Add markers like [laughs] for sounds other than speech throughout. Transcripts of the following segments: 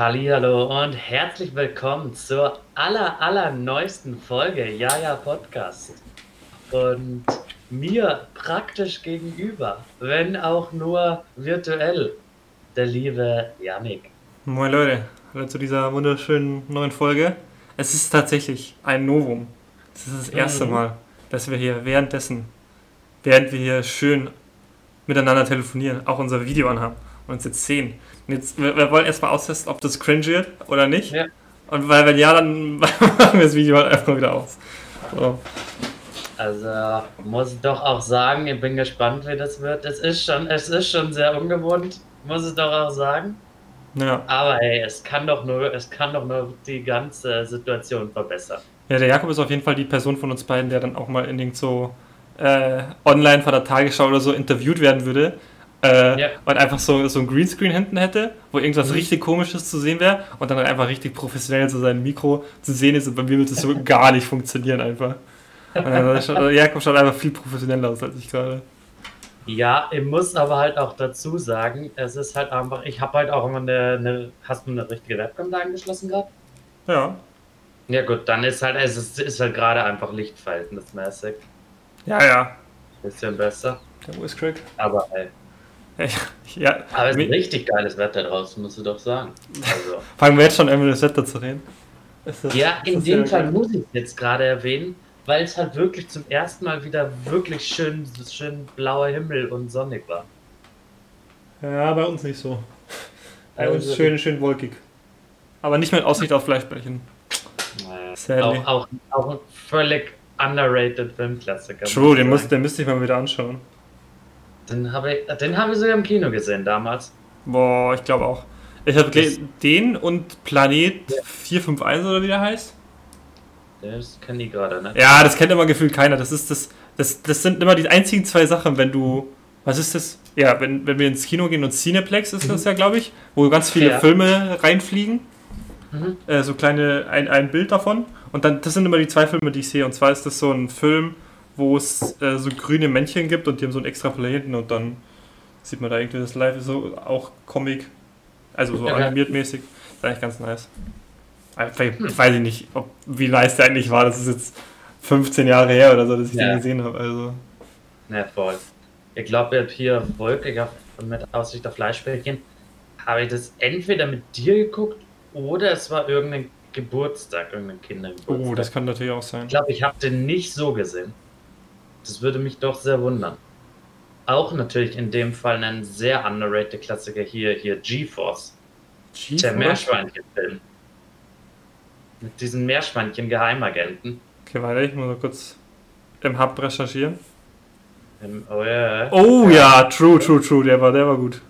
Hallihallo und herzlich willkommen zur aller, aller neuesten Folge Jaja Podcast. Und mir praktisch gegenüber, wenn auch nur virtuell, der liebe Yannick. Moin Leute, hallo zu dieser wunderschönen neuen Folge. Es ist tatsächlich ein Novum. Es ist das erste Mhm. Mal, dass wir hier währenddessen, während wir hier schön miteinander telefonieren, auch unser Video anhaben und uns jetzt sehen. Und jetzt, wir, wir wollen erstmal austesten, ob das cringe wird oder nicht. Ja. Und weil wenn ja, dann [laughs] machen wir das Video halt einfach wieder aus. So. Also muss ich doch auch sagen, ich bin gespannt, wie das wird. Es ist schon, es ist schon sehr ungewohnt, muss ich doch auch sagen. Ja. Aber hey, es kann doch nur, es kann doch nur die ganze Situation verbessern. ja, der Jakob ist auf jeden Fall die Person von uns beiden, der dann auch mal in den so äh, online von der Tagesschau oder so interviewt werden würde. Äh, Ja. Und einfach so, so ein Greenscreen hinten hätte, wo irgendwas Mhm. richtig komisches zu sehen wäre und dann einfach richtig professionell so sein Mikro zu sehen ist und bei mir wird das so [laughs] gar nicht funktionieren einfach. Und dann schaut, Jakob schaut einfach viel professioneller aus als ich gerade. Ja, ich muss aber halt auch dazu sagen, es ist halt einfach, ich habe halt auch immer eine, eine, hast du eine richtige Webcam da angeschlossen gehabt? Ja. Ja gut, dann ist halt, es ist, ist halt gerade einfach lichtverhältnismäßig. Ja, ja. Bisschen besser. Der Voice Crack. Aber ey, [laughs] Ja, aber es ist richtig geiles Wetter draußen, musst du doch sagen. Also. [laughs] fangen wir jetzt schon an, über das Wetter zu reden. Das- Ja, in dem Fall geil. muss ich jetzt gerade erwähnen, weil es halt wirklich zum ersten Mal wieder wirklich schön, schön blauer Himmel und sonnig war. Ja, bei uns nicht so. Bei uns Also- schön, schön wolkig. Aber nicht mit Aussicht auf Fleischbällchen. Naja. Auch, auch, auch ein völlig underrated Filmklassiker. True, den, muss den müsste ich mal wieder anschauen. Den habe ich, den habe ich sogar im Kino gesehen damals. Boah, ich glaube auch. Ich habe den und Planet Ja. 451 oder wie der heißt. Das kenne ich gerade, ne? Ja, das kennt immer gefühlt keiner. Das ist das, das, das sind immer die einzigen zwei Sachen, wenn du. Was ist das? Ja, wenn, wenn wir ins Kino gehen und Cineplex ist das ja, glaube ich, wo ganz viele Ja. Filme reinfliegen. Mhm. Äh, so kleine, ein, ein Bild davon. Und dann, das sind immer die zwei Filme, die ich sehe. Und zwar ist das so ein Film, wo es äh, so grüne Männchen gibt und die haben so einen extra Planeten und dann sieht man da irgendwie das Live, so auch Comic, also so Ja. animiert mäßig. Ist eigentlich ganz nice. Aber vielleicht- Ich weiß ich nicht, ob, wie nice der eigentlich war. Das ist jetzt 15 Jahre her oder so, dass ich Ja. den gesehen habe. Also. Na voll. Ich glaube, jetzt hier wolkig auf, mit Aussicht auf Fleischbällchen, habe ich das entweder mit dir geguckt oder es war irgendein Geburtstag, irgendein Kindergeburtstag. Oh, das kann natürlich auch sein. Ich glaube, ich habe den nicht so gesehen. Das würde mich doch sehr wundern. Auch natürlich in dem Fall ein sehr underrated Klassiker hier, hier GeForce, der GeForce? Meerschweinchen-Film. Mit diesen Meerschweinchen-Geheimagenten. Okay, warte, ich muss mal kurz im Hub recherchieren. Im- Oh ja, Oh ja, true, true, true, der war, der war gut.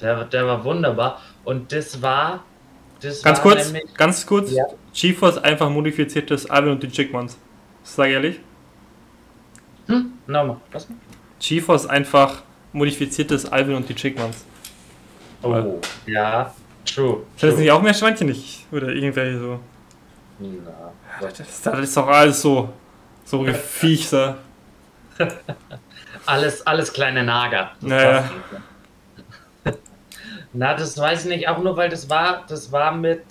der, der war wunderbar. Und das war. Das Ganz war kurz, nämlich- ganz kurz. Ja. GeForce einfach modifiziertes Alvin und die Chickmans. Sag ehrlich. Hm? Nochmal. Was? GeForce einfach modifiziertes Alvin und die Chickmans. Oh, ja. True. Sind das true. nicht auch mehr Schweinchen nicht? Oder irgendwelche so. Na, Das, das ist doch alles so. So da. [laughs] Alles, alles kleine Nager. Naja. [laughs] Na, das weiß ich nicht, auch nur weil das war, das war mit,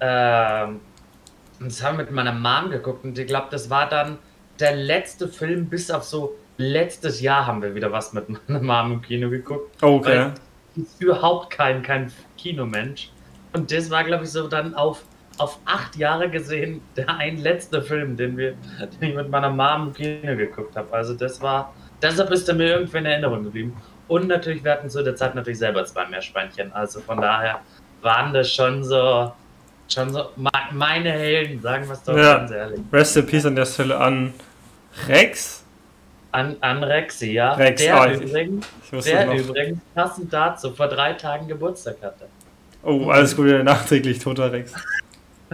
ähm, das haben wir mit meiner Mom geguckt und ich glaube, das war dann der letzte Film bis auf so letztes Jahr haben wir wieder was mit [laughs] meiner Mom im Kino geguckt. Okay. Ist überhaupt kein, kein Kinomensch. Und das war, glaube ich, so dann auf, auf acht Jahre gesehen [laughs] der ein letzter Film, den, wir, [laughs] den ich mit meiner Mom im Kino geguckt habe. Also das war, deshalb ist er mir irgendwie in Erinnerung geblieben. Und natürlich, wir hatten zu der Zeit natürlich selber zwei Meerschweinchen. Also von daher waren das schon so, schon so me- meine Helden, sagen wir es doch Ja. ganz ehrlich. Rest in Peace an der Stelle an Rex. An, an Rexi, ja. Rex, der ich- übrigens, Ich der noch. übrigens passend dazu vor drei Tagen Geburtstag hatte. Oh, alles Gute nachträglich, toter Rex. [laughs]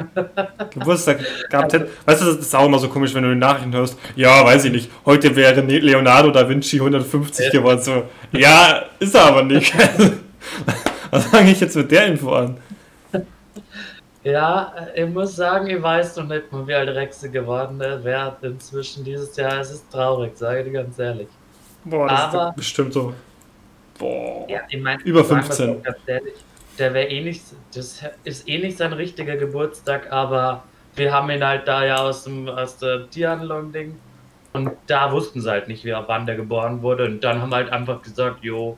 Geburtstag gehabt hätte. Weißt du, das ist auch immer so komisch, wenn du die Nachrichten hörst. Ja, weiß ich nicht. Heute wäre Ne- Leonardo da Vinci 150 Ja. geworden. So, ja, ist er aber nicht. [laughs] Was fange ich jetzt mit der Info an? Ja, äh, ich muss sagen, ich weiß noch nicht mal, wie alt Rexe geworden wäre inzwischen dieses Jahr. Es ist traurig, sage ich dir ganz ehrlich. Boah, das Aber- ist bestimmt so. Boah. Ja, ich meine, Über sagen wir's 15. doch Ganz ehrlich, der wäre eh nicht, das ist eh nicht sein richtiger Geburtstag, aber wir haben ihn halt da ja aus, dem, aus der Tierhandlung-Ding. Und da wussten sie halt nicht, wie wann der geboren wurde. Und dann haben wir halt einfach gesagt, jo,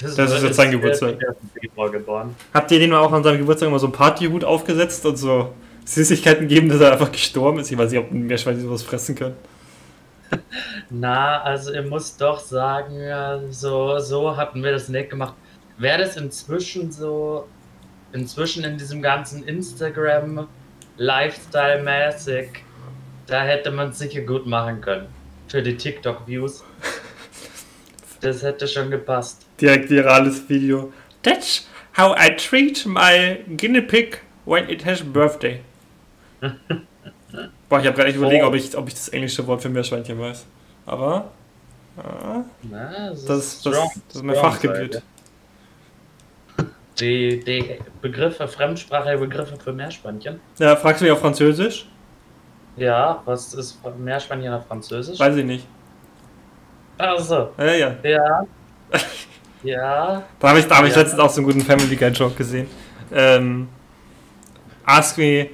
das, das ist jetzt sein Geburtstag. Habt ihr dem auch an seinem Geburtstag immer so einen Partyhut aufgesetzt und so Süßigkeiten gegeben, dass er einfach gestorben ist? Ich weiß nicht, ob Meerschweine sowas fressen können. [laughs] Na, also ich muss doch sagen, so, so hatten wir das nicht gemacht. Wäre das inzwischen so, inzwischen in diesem ganzen Instagram Lifestyle-mäßig, da hätte man es sicher gut machen können. Für die TikTok-Views. [laughs] Das hätte schon gepasst. Direkt virales Video. That's how I treat my guinea pig when it has birthday. [laughs] Boah, ich habe gerade nicht überlegt, oh. ob, ich, ob ich das englische Wort für Meerschweinchen weiß. Aber. Ja, Na, das, das, das, das, ist mein Fachgebiet. [laughs] Die, die Begriffe, fremdsprachige Begriffe für Meerschweinchen. Ja, fragst du mich auf Französisch? Ja, was ist Meerschweinchen auf Französisch? Weiß ich nicht. Also. Ja, ja. Ja. [laughs] ja. Da habe ich, hab ich letztens auch so einen guten Family Guy Joke gesehen. Ähm, ask me,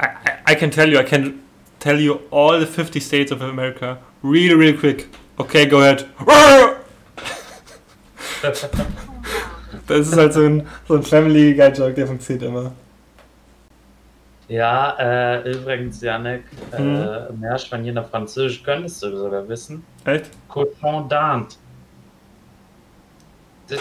I, I can tell you, I can tell you all the 50 states of America really, really quick. Okay, go ahead. [laughs] Das ist halt so ein, so ein Family Guy Joke, der funktioniert immer. Ja, äh, übrigens, Janek, äh, mhm. Meerschweinchen auf Französisch könntest du sogar wissen. Echt? Coton d'Inde.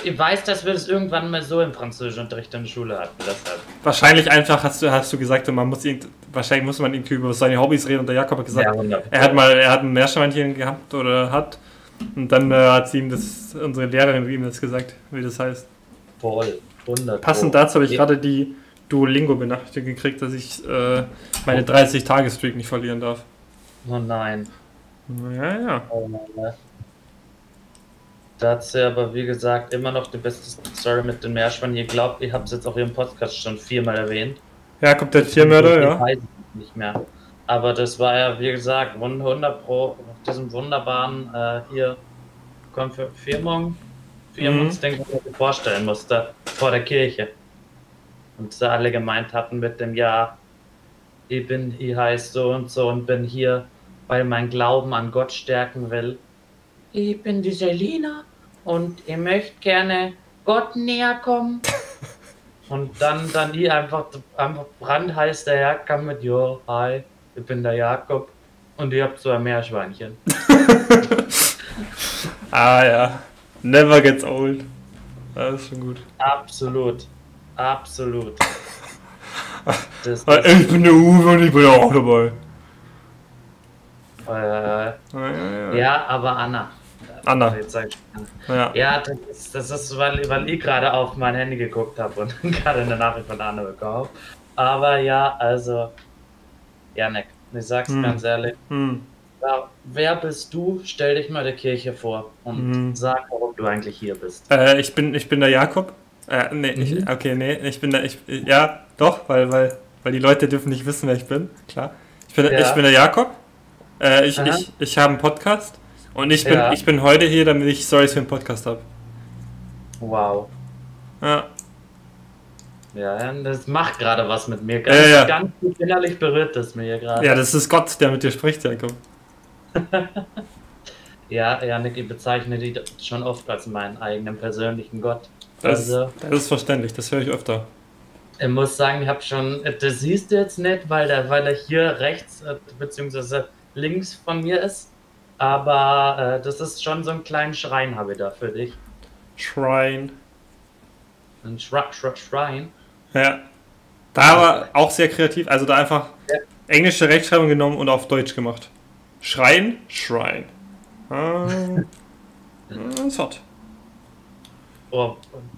Ich weiß, dass wir das irgendwann mal so im Französischunterricht in der Schule hatten, deshalb. Wahrscheinlich einfach hast du, hast du gesagt, man muss wahrscheinlich muss man irgendwie über seine Hobbys reden und der Jakob hat gesagt, ja, er hat mal, er hat ein Meerschweinchen gehabt oder hat und dann äh, hat sie ihm das, unsere Lehrerin ihm das gesagt, wie das heißt. Voll, 100. Passend dazu habe ich ja. gerade die Duolingo-Benachrichtigung gekriegt, dass ich äh, meine 30-Tage-Streak nicht verlieren darf. Oh nein. Ja, ja. Oh nein. Dazu aber, wie gesagt, immer noch die beste Story mit den Meerschweinchen. Ihr glaubt, ihr habt es jetzt auch im Podcast schon viermal erwähnt. Ja, kommt der Tiermörder, ja. Weiß ich nicht mehr. Aber das war ja, wie gesagt, 100 Pro auf diesem wunderbaren äh, hier Konfirmung wie mhm. uns den vorstellen musste vor der Kirche. Und sie alle gemeint hatten mit dem Ja, ich bin, ich heiße so und so und bin hier, weil mein Glauben an Gott stärken will. Ich bin die Selina und ihr möchtet gerne Gott näher kommen. [laughs] und dann, dann ich einfach, einfach brandheiß daherkam mit, Jo, hi, ich bin der Jakob und ihr habt so ein Meerschweinchen. [laughs] ah ja. Never gets old. Das ist schon gut. Absolut. Absolut. [laughs] Das, das ich bin der Uwe und ich bin auch dabei. Äh, ja, ja, ja. aber Anna. Anna. Ja, ja das, ist, das ist, weil, weil ich gerade auf mein Handy geguckt habe und [laughs] gerade eine Nachricht von Anna bekommen Aber ja, also, Janek, ich sag's hm. ganz ehrlich. Hm. Ja, wer bist du? Stell dich mal der Kirche vor und mhm. sag, warum du eigentlich hier bist. Äh, ich, bin, ich bin der Jakob. Äh, nee, mhm. ich, okay, nee, ich bin der, ich, ja, doch, weil, weil, weil die Leute dürfen nicht wissen, wer ich bin, klar. Ich bin, ja. ich bin der Jakob. Äh, ich, ich, ich habe einen Podcast und ich bin, ja. ich bin heute hier, damit ich Stories für den Podcast habe. Wow. Ja. Ja, das macht gerade was mit mir. Ganz, ja, ganz innerlich berührt das mir hier gerade. Ja, das ist Gott, der mit dir spricht, Jakob. [laughs] ja, Janik, ich bezeichne die schon oft als meinen eigenen persönlichen Gott. Das, also, das ist verständlich, das höre ich öfter. Ich muss sagen, ich habe schon, das siehst du jetzt nicht, weil, der, weil er hier rechts äh, bzw. links von mir ist. Aber äh, das ist schon so ein kleinen Schrein, habe ich da für dich. Schrein. Ein Schra Schra Schrein. Ja. Da war auch sehr kreativ, also da einfach ja. englische Rechtschreibung genommen und auf Deutsch gemacht. Schrein, Schrein. Ah, [laughs] ist hot. Oh,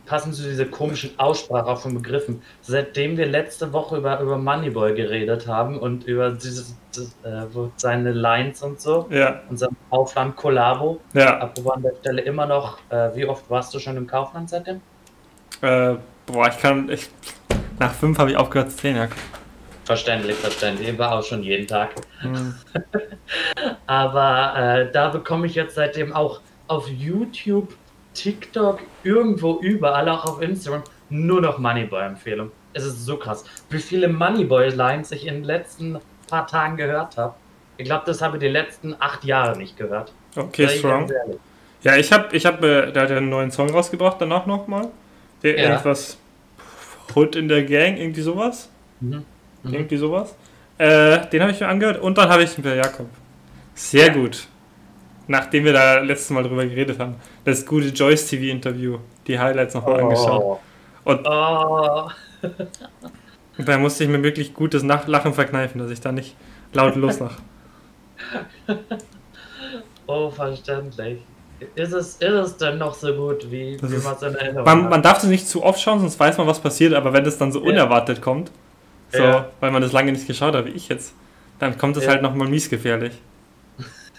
passend zu dieser komischen Aussprache von Begriffen. Seitdem wir letzte Woche über, über Moneyboy geredet haben und über dieses, das, äh, seine Lines und so, ja. unser Kaufland Kollabo, ja. apropos an der Stelle immer noch, äh, wie oft warst du schon im Kaufland seitdem? Äh, boah, ich kann, ich, nach fünf habe ich aufgehört zu zählen, ja. Verständlich, verständlich. Ich war auch schon jeden Tag. Mhm. [laughs] Aber äh, da bekomme ich jetzt seitdem auch auf YouTube, TikTok, irgendwo überall, auch auf Instagram, nur noch Moneyboy-Empfehlung. Es ist so krass, wie viele Moneyboy-Lines ich in den letzten paar Tagen gehört habe. Ich glaube, das habe ich die letzten acht Jahre nicht gehört. Okay, strong. Ja, ich habe, ich hab, äh, der hat ja einen neuen Song rausgebracht, danach nochmal. Der ja. irgendwas Hood in der Gang, irgendwie sowas. Mhm. Mhm. Irgendwie sowas. Äh, den habe ich mir angehört und dann habe ich Per Jakob. Sehr ja. gut. Nachdem wir da letztes Mal drüber geredet haben. Das gute Joyce TV Interview. Die Highlights nochmal oh. angeschaut. Und, oh. und [laughs] da musste ich mir wirklich gutes Lachen verkneifen, dass ich da nicht laut loslache. [laughs] oh, verständlich. Ist es, ist es denn noch so gut, wie, wie man es in Erinnerung man, hat? Man darf es nicht zu oft schauen, sonst weiß man, was passiert, aber wenn es dann so ja. unerwartet kommt, so, ja. weil man das lange nicht geschaut hat, wie ich jetzt, dann kommt es ja. halt nochmal miesgefährlich.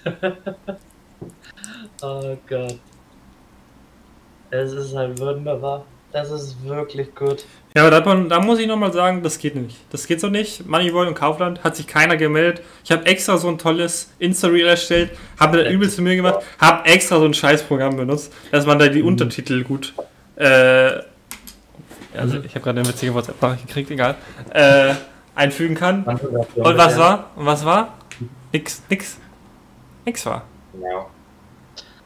[laughs] oh Gott. Es ist halt wunderbar. Das ist wirklich gut. Ja, aber da, da muss ich nochmal sagen, das geht nicht. Das geht so nicht. Moneyboy und Kaufland hat sich keiner gemeldet. Ich habe extra so ein tolles Insta-Reel erstellt, habe da übelst Mühe gemacht, habe extra so ein Scheißprogramm benutzt, dass man da die mhm. Untertitel gut. Äh, also, ich habe gerade eine witzige WhatsApp-Nachricht gekriegt, egal. Äh, einfügen kann. Und was war? Und was war? Nix, nix. Nix war. Ja.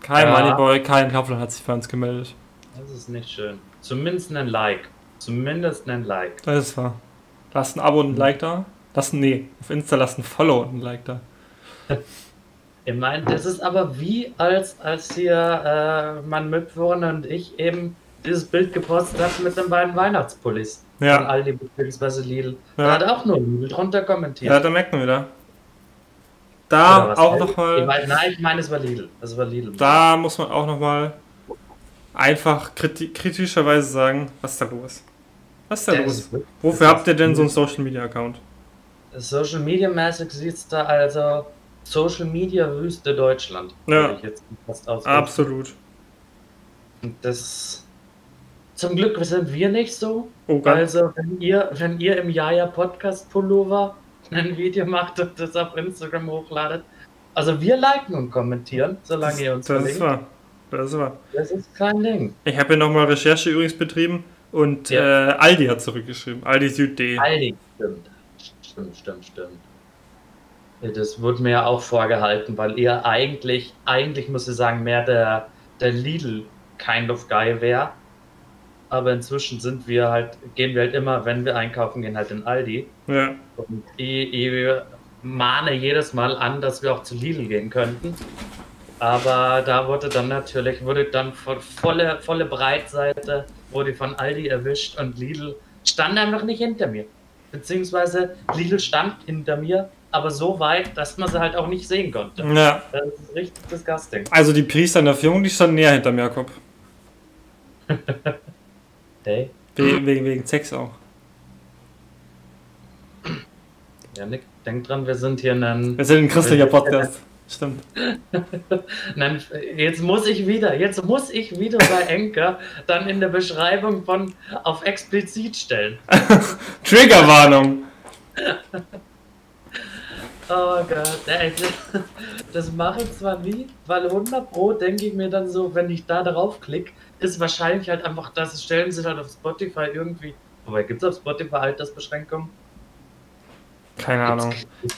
Kein ja. Moneyboy, kein Kaufland hat sich für uns gemeldet. Das ist nicht schön. Zumindest ein Like. Zumindest ein Like. Das ist wahr. Lasst ein Abo und ein Like da. Lasst, nee, auf Insta lasst ein Follow und ein Like da. [laughs] Ich meine, das ist aber wie, als, als hier äh, mein Mitbewohner und ich eben dieses Bild gepostet haben mit den beiden Weihnachtspullis. Ja. Von Aldi bzw. Lidl. Ja. Da hat auch nur Lidl drunter kommentiert. Ja, da merkt man wieder. Da auch nochmal. Nein, ich meine, es war Lidl. Es war Lidl. Da muss man auch nochmal einfach kritischerweise sagen, was ist da los? Was ist da der los? Ist, Wofür habt ihr denn so einen Social Media Account? Social Media mäßig sieht es da also Social Media Wüste Deutschland. Ja. Absolut. Und das zum Glück sind wir nicht so. Oh, also wenn ihr, wenn ihr im Jaja Podcast Pullover [laughs] ein Video macht und das auf Instagram hochladet, also wir liken und kommentieren, solange das, ihr uns das verlinkt. War. Das war. Das ist kein Ding. Ich habe ja nochmal Recherche übrigens betrieben und ja. äh, Aldi hat zurückgeschrieben. Aldi Süd.de. Aldi, stimmt. Stimmt, stimmt, stimmt. Das wurde mir ja auch vorgehalten, weil ihr eigentlich, eigentlich muss ich sagen, mehr der, der Lidl kind of guy wäre. Aber inzwischen sind wir halt, gehen wir halt immer, wenn wir einkaufen gehen, halt in Aldi. Ja. Und ich, ich mahne jedes Mal an, dass wir auch zu Lidl gehen könnten. Aber da wurde dann natürlich, wurde dann volle, volle Breitseite, wurde von Aldi erwischt und Lidl stand einfach nicht hinter mir. Beziehungsweise Lidl stand hinter mir, aber so weit, dass man sie halt auch nicht sehen konnte. Ja. Das ist richtig disgusting. Also die Priester in der Führung, die standen näher hinter mir, Jakob. [laughs] hey. Wegen, wegen, wegen Sex auch. Ja, Nick, denk dran, wir sind hier ein... Wir sind ein christlicher Podcast. Stimmt. [laughs] Nein, jetzt muss ich wieder, jetzt muss ich wieder bei Enker dann in der Beschreibung von auf explizit stellen. [laughs] Triggerwarnung. oh Gott, das mache ich zwar nie, weil 100 Pro denke ich mir dann so, wenn ich da drauf klicke, ist wahrscheinlich halt einfach, das stellen sie halt auf Spotify irgendwie. Wobei gibt es auf Spotify Altersbeschränkungen? Keine Ahnung.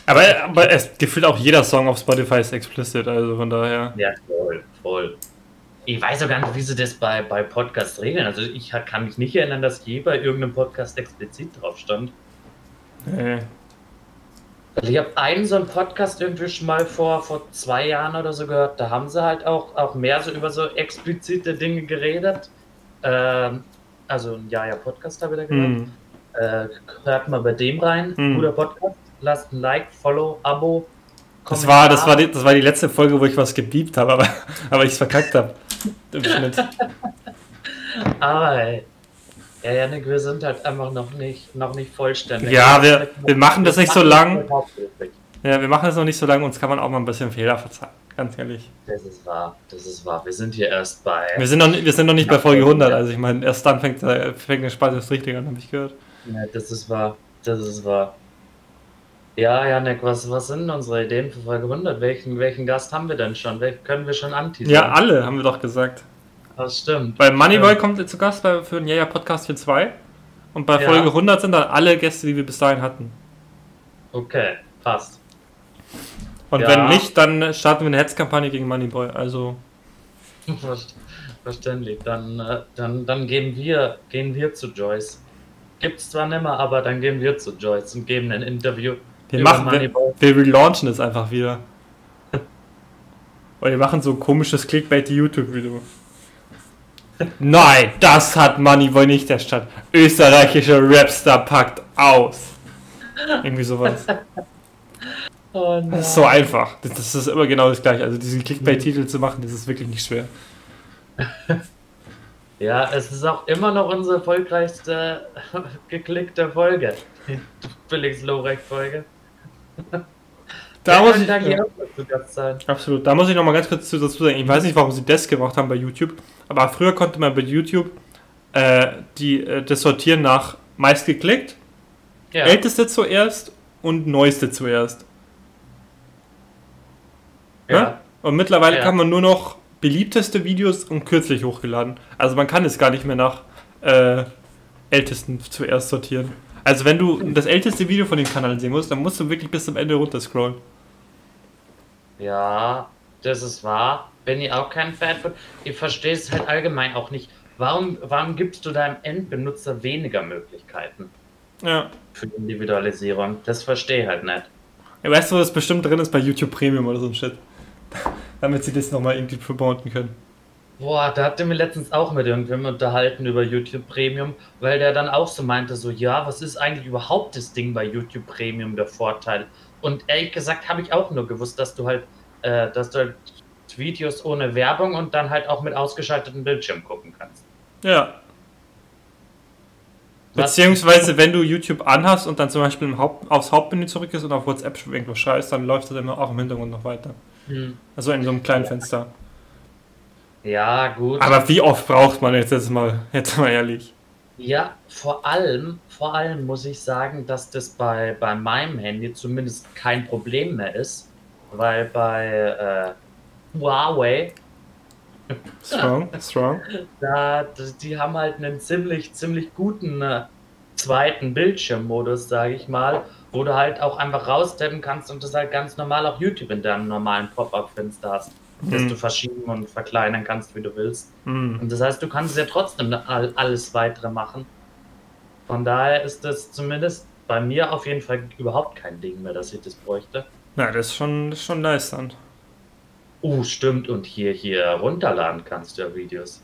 Aber, aber es gefühlt auch jeder Song auf Spotify ist explicit, also von daher. Ja, voll, voll. Ich weiß auch gar nicht, wie sie das bei, bei Podcasts regeln. Also ich kann mich nicht erinnern, dass je bei irgendeinem Podcast explizit drauf stand. Nee. Also ich habe einen so einen Podcast irgendwie schon mal vor, vor zwei Jahren oder so gehört. Da haben sie halt auch, auch mehr so über so explizite Dinge geredet. Ähm, also ein Jaja-Podcast habe ich da gehört. Mm. Äh, hört mal bei dem rein. Hm. Guter Podcast. Lasst ein Like, Follow, Abo. Das war, das, war die, das war die letzte Folge, wo ich was gebiebt habe, aber, [laughs] aber ich es verkackt habe. Im Schnitt. [laughs] aber ey. Ja, Janik, wir sind halt einfach noch nicht, noch nicht vollständig. Ja, wir, wir machen das nicht so lang. Ja, wir machen das noch nicht so lange, uns kann man auch mal ein bisschen Fehler verzeihen, ganz ehrlich. Das ist wahr, das ist wahr. Wir sind hier erst bei. Wir sind noch, wir sind noch nicht bei Folge 100, also ich meine, erst dann fängt, fängt der Spaß erst richtig an, habe ich gehört. Ja, das ist wahr. Das ist wahr. Ja, Janek, was, was sind unsere Ideen für Folge 100? Welchen, welchen Gast haben wir denn schon? Welchen können wir schon anteasern? Ja, alle, haben wir doch gesagt. Das stimmt. Weil Moneyboy Stimmt. kommt zu Gast bei, für den Jaja Podcast 4.2 und bei Ja. Folge 100 sind dann alle Gäste, die wir bis dahin hatten. Okay, passt. Und Ja. wenn nicht, dann starten wir eine Hetzkampagne gegen Moneyboy. Also, [laughs] Ver- Verständlich. Dann, äh, dann, dann gehen wir, gehen wir zu Joyce. Gibt's zwar nimmer, aber dann gehen wir zu Joyce und geben ein Interview. wir machen, wir, Moneyball. wir relaunchen es einfach wieder. [laughs] Oder wir machen so ein komisches Clickbait-YouTube-Video. Nein, das hat Moneyboy nicht erstattet. Österreichischer Rapstar packt aus. Irgendwie sowas. [laughs] Oh Das ist so einfach. Das, das ist immer genau das gleiche. Also diesen Clickbait-Titel zu machen, das ist wirklich nicht schwer. [laughs] Ja, es ist auch immer noch unsere erfolgreichste [laughs] geklickte Folge. Die Felix Lorek-Folge. Da muss ich, ja, zu Gast sein. absolut. Da muss ich noch mal ganz kurz dazu sagen. Ich weiß nicht, warum sie das gemacht haben bei YouTube, aber früher konnte man bei YouTube äh, die, äh, das sortieren nach meist geklickt, Ja. älteste zuerst und neueste zuerst. ja. Ne? Und mittlerweile Ja. kann man nur noch beliebteste Videos und kürzlich hochgeladen. Also man kann es gar nicht mehr nach äh, ältesten zuerst sortieren. Also wenn du das älteste Video von dem Kanal sehen musst, dann musst du wirklich bis zum Ende runterscrollen. Ja, das ist wahr. Bin ich auch kein Fan von. Ich verstehe es halt allgemein auch nicht. Warum, warum gibst du deinem Endbenutzer weniger Möglichkeiten Ja. für Individualisierung? Das verstehe ich halt nicht. Ja, weißt du, was bestimmt drin ist bei YouTube Premium oder so ein Shit? [laughs] Damit sie das nochmal irgendwie promoten können. Boah, da habt ihr mir letztens auch mit irgendwem unterhalten über YouTube Premium, weil der dann auch so meinte, so, ja, was ist eigentlich überhaupt das Ding bei YouTube Premium, der Vorteil? Und ehrlich gesagt habe ich auch nur gewusst, dass du halt, äh, dass du halt Videos ohne Werbung und dann halt auch mit ausgeschaltetem Bildschirm gucken kannst. Ja. Was- Beziehungsweise, wenn du YouTube anhast und dann zum Beispiel Haupt, aufs Hauptmenü zurück ist und auf WhatsApp irgendwas schreist, dann läuft das immer auch im Hintergrund noch weiter. Hm. Also in so einem kleinen Fenster. Ja, gut. Aber wie oft braucht man jetzt, jetzt mal, jetzt mal ehrlich? Ja, vor allem, vor allem muss ich sagen, dass das bei, bei meinem Handy zumindest kein Problem mehr ist, weil bei äh, Huawei, [laughs] Strong, strong. da, die haben halt einen ziemlich, ziemlich guten äh, zweiten Bildschirmmodus, sage ich mal, wo du halt auch einfach raustappen kannst und das halt ganz normal auch YouTube in deinem normalen Pop-Up-Fenster hast, dass Hm. du verschieben und verkleinern kannst, wie du willst. Hm. Und das heißt, du kannst ja trotzdem all, alles weitere machen. Von daher ist das zumindest bei mir auf jeden Fall überhaupt kein Ding mehr, dass ich das bräuchte. Ja, das ist schon, das ist schon nice dann. Oh, stimmt. Und hier, hier runterladen kannst du ja Videos.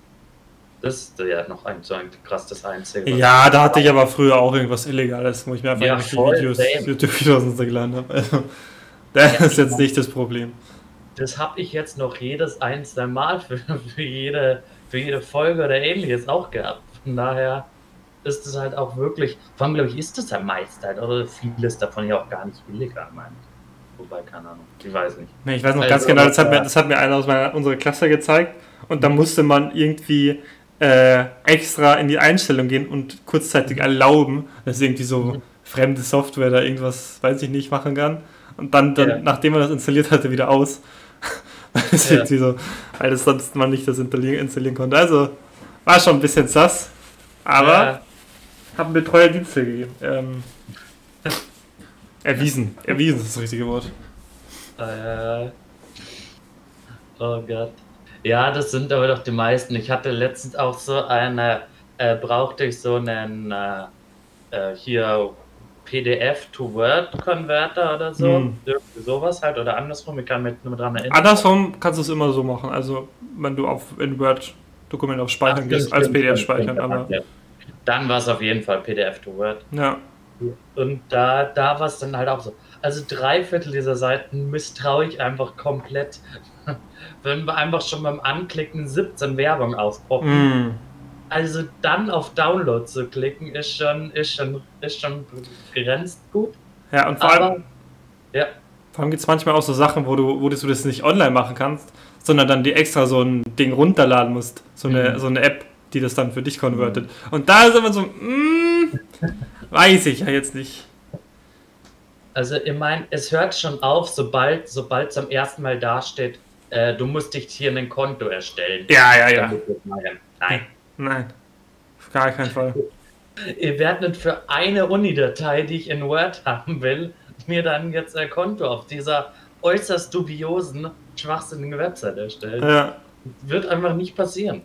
Das ist ja noch ein, so ein krass das Einzige. Ja, da hatte ich aber früher auch irgendwas Illegales, wo ich mir einfach Ja, voll, Videos. YouTube-Videos runtergeladen habe. Also, [laughs] das Ja, ist jetzt ich- nicht das Problem. Das habe ich jetzt noch jedes einzelne Mal für, für, jede, für jede Folge oder ähnliches auch gehabt. Von daher ist es halt auch wirklich, vor allem glaube ich, ist das ja meist halt, oder vieles davon ja auch gar nicht illegal, meine ich. Wobei, keine Ahnung, ich weiß nicht. Nee, Ich weiß noch Also, ganz genau, das hat, mir, das hat mir einer aus meiner, unserer Klasse gezeigt. Und da musste man irgendwie äh, extra in die Einstellung gehen und kurzzeitig erlauben, dass irgendwie so fremde Software da irgendwas, weiß ich nicht, machen kann. Und dann, dann Ja. nachdem man das installiert hatte, wieder aus. Weil, [laughs] das Ja. irgendwie so, weil das sonst man nicht das installieren, installieren konnte. Also war schon ein bisschen sass. Aber Ja, haben mir treue Dienste gegeben. Ähm, erwiesen. [laughs] Erwiesen ist das richtige Wort. Äh, oh Gott. Ja, das sind aber doch die meisten. Ich hatte letztens auch so eine, äh, brauchte ich so einen äh, äh, hier PDF-to-Word-Converter oder so. Hm. Sowas halt oder andersrum. Ich kann mich nur dran erinnern. Andersrum kannst du es immer so machen. Also, wenn du auf in Word-Dokument auf Speichern Ach, gehst, stimmt, als PDF speichern. Aber ja. Dann war es auf jeden Fall PDF-to-Word. ja, Und da, da war es dann halt auch so. Also drei Viertel dieser Seiten misstraue ich einfach komplett. [laughs] Wenn wir einfach schon beim Anklicken 17 Werbung aufpoppen. mm, Also dann auf Download zu klicken, ist schon, ist schon, ist schon begrenzt gut. ja und vor allem, ja, vor allem gibt es manchmal auch so Sachen, wo du, wo du das nicht online machen kannst, sondern dann die extra so ein Ding runterladen musst. So eine, Mhm. so eine App, die das dann für dich konvertet. Und da ist immer so, mm, weiß ich ja jetzt nicht. also ich meine, es hört schon auf, sobald sobald es am ersten Mal dasteht, äh, du musst dich hier ein Konto erstellen. Ja, ja, ja. Nein. [laughs] Nein. Auf gar keinen Fall. [laughs] Ihr werdet nicht für eine Uni-Datei, die ich in Word haben will, mir dann jetzt ein Konto auf dieser äußerst dubiosen, schwachsinnigen Website erstellen. Ja. Wird einfach nicht passieren.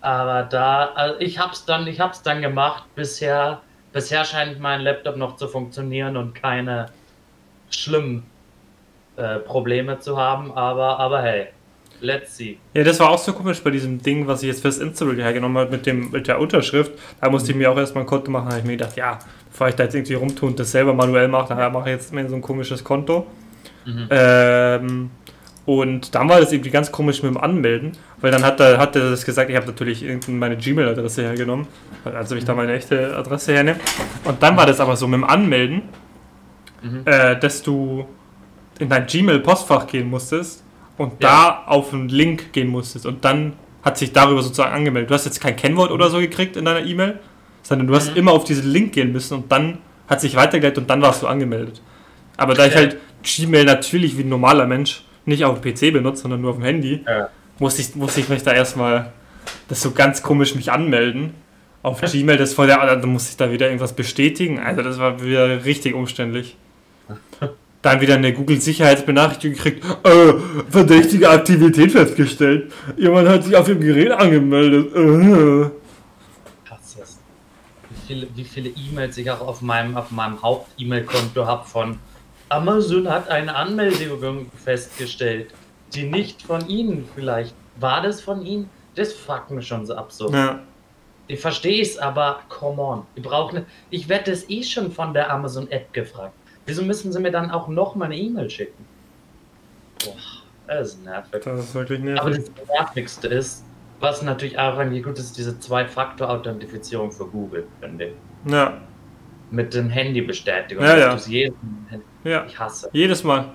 Aber da, also ich hab's dann, ich hab's dann gemacht. Bisher, bisher scheint mein Laptop noch zu funktionieren und keine schlimmen äh, Probleme zu haben. Aber, aber hey, let's see. Ja, das war auch so komisch bei diesem Ding, was ich jetzt fürs Instagram hergenommen habe mit, dem, mit der Unterschrift. Da musste ich mir auch erstmal ein Konto machen. Da habe ich mir gedacht, ja, bevor ich da jetzt irgendwie rumtue und das selber manuell mache, daher mache ich jetzt mir so ein komisches Konto. Mhm. Ähm, und dann war das irgendwie ganz komisch mit dem Anmelden, weil dann hat er, hat er das gesagt, ich habe natürlich irgendeine meine Gmail-Adresse hergenommen, also ich da meine echte Adresse hernehme. Und dann war das aber so mit dem Anmelden, Mhm. äh, dass du in dein Gmail-Postfach gehen musstest und Ja. da auf einen Link gehen musstest und dann hat sich darüber sozusagen angemeldet. Du hast jetzt kein Kennwort oder so gekriegt in deiner E-Mail, sondern du hast Mhm. immer auf diesen Link gehen müssen und dann hat sich weitergeleitet und dann warst du angemeldet. Aber da ich halt Gmail natürlich wie ein normaler Mensch nicht auf dem PC benutze, sondern nur auf dem Handy, Ja. musste ich, musste ich mich da erstmal das so ganz komisch mich anmelden. Auf Gmail, das vor der, dann musste ich da wieder irgendwas bestätigen. Also das war wieder richtig umständlich. Dann wieder eine Google-Sicherheitsbenachrichtigung gekriegt. Äh, verdächtige Aktivität festgestellt. Jemand hat sich auf ihrem Gerät angemeldet. Äh. Krass, wie viele, wie viele E-Mails ich auch auf meinem, auf meinem Haupt-E-Mail-Konto habe von Amazon hat eine Anmeldung festgestellt, die nicht von Ihnen vielleicht. War das von Ihnen? Das fuckt mich schon so ab so. Ja. Ich verstehe es, aber come on. Ich brauche ne, Ich werde das eh schon von der Amazon-App gefragt. Wieso müssen sie mir dann auch noch mal eine E-Mail schicken? Boah, das ist nervig. Das ist wirklich Aber nervig. das Nervigste ist, was natürlich auch irgendwie gut ist, diese Zwei-Faktor-Authentifizierung für Google, finde ich. Ja. Mit dem Handybestätigung. Ja, ja. jedes- Ja. Ich hasse. Jedes Mal.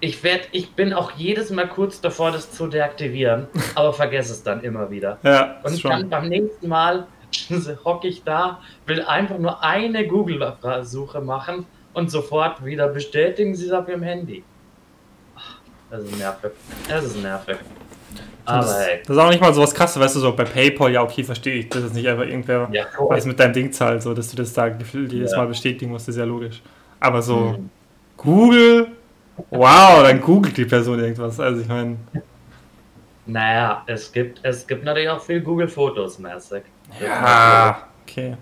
Ich, werd, ich bin auch jedes Mal kurz davor, das zu deaktivieren, [laughs] aber vergesse es dann immer wieder. Ja, Und ist dann beim nächsten Mal [laughs] hocke ich da, will einfach nur eine Google-Suche machen und sofort wieder bestätigen Sie es auf Ihrem Handy. Das ist nervig. Das ist nervig. Aber das, hey. das ist auch nicht mal so was krasses, weißt du, so bei PayPal, ja, okay, verstehe ich, dass es nicht einfach irgendwer Ja, was mit deinem Ding zahlt, so dass du das da gefühlt jedes Ja. Mal bestätigen musst, ist ja logisch. Aber so, Mhm. Google, wow, dann googelt die Person irgendwas. Also ich meine, Naja, es gibt, es gibt natürlich auch viel Google-Fotos mäßig. ja, okay.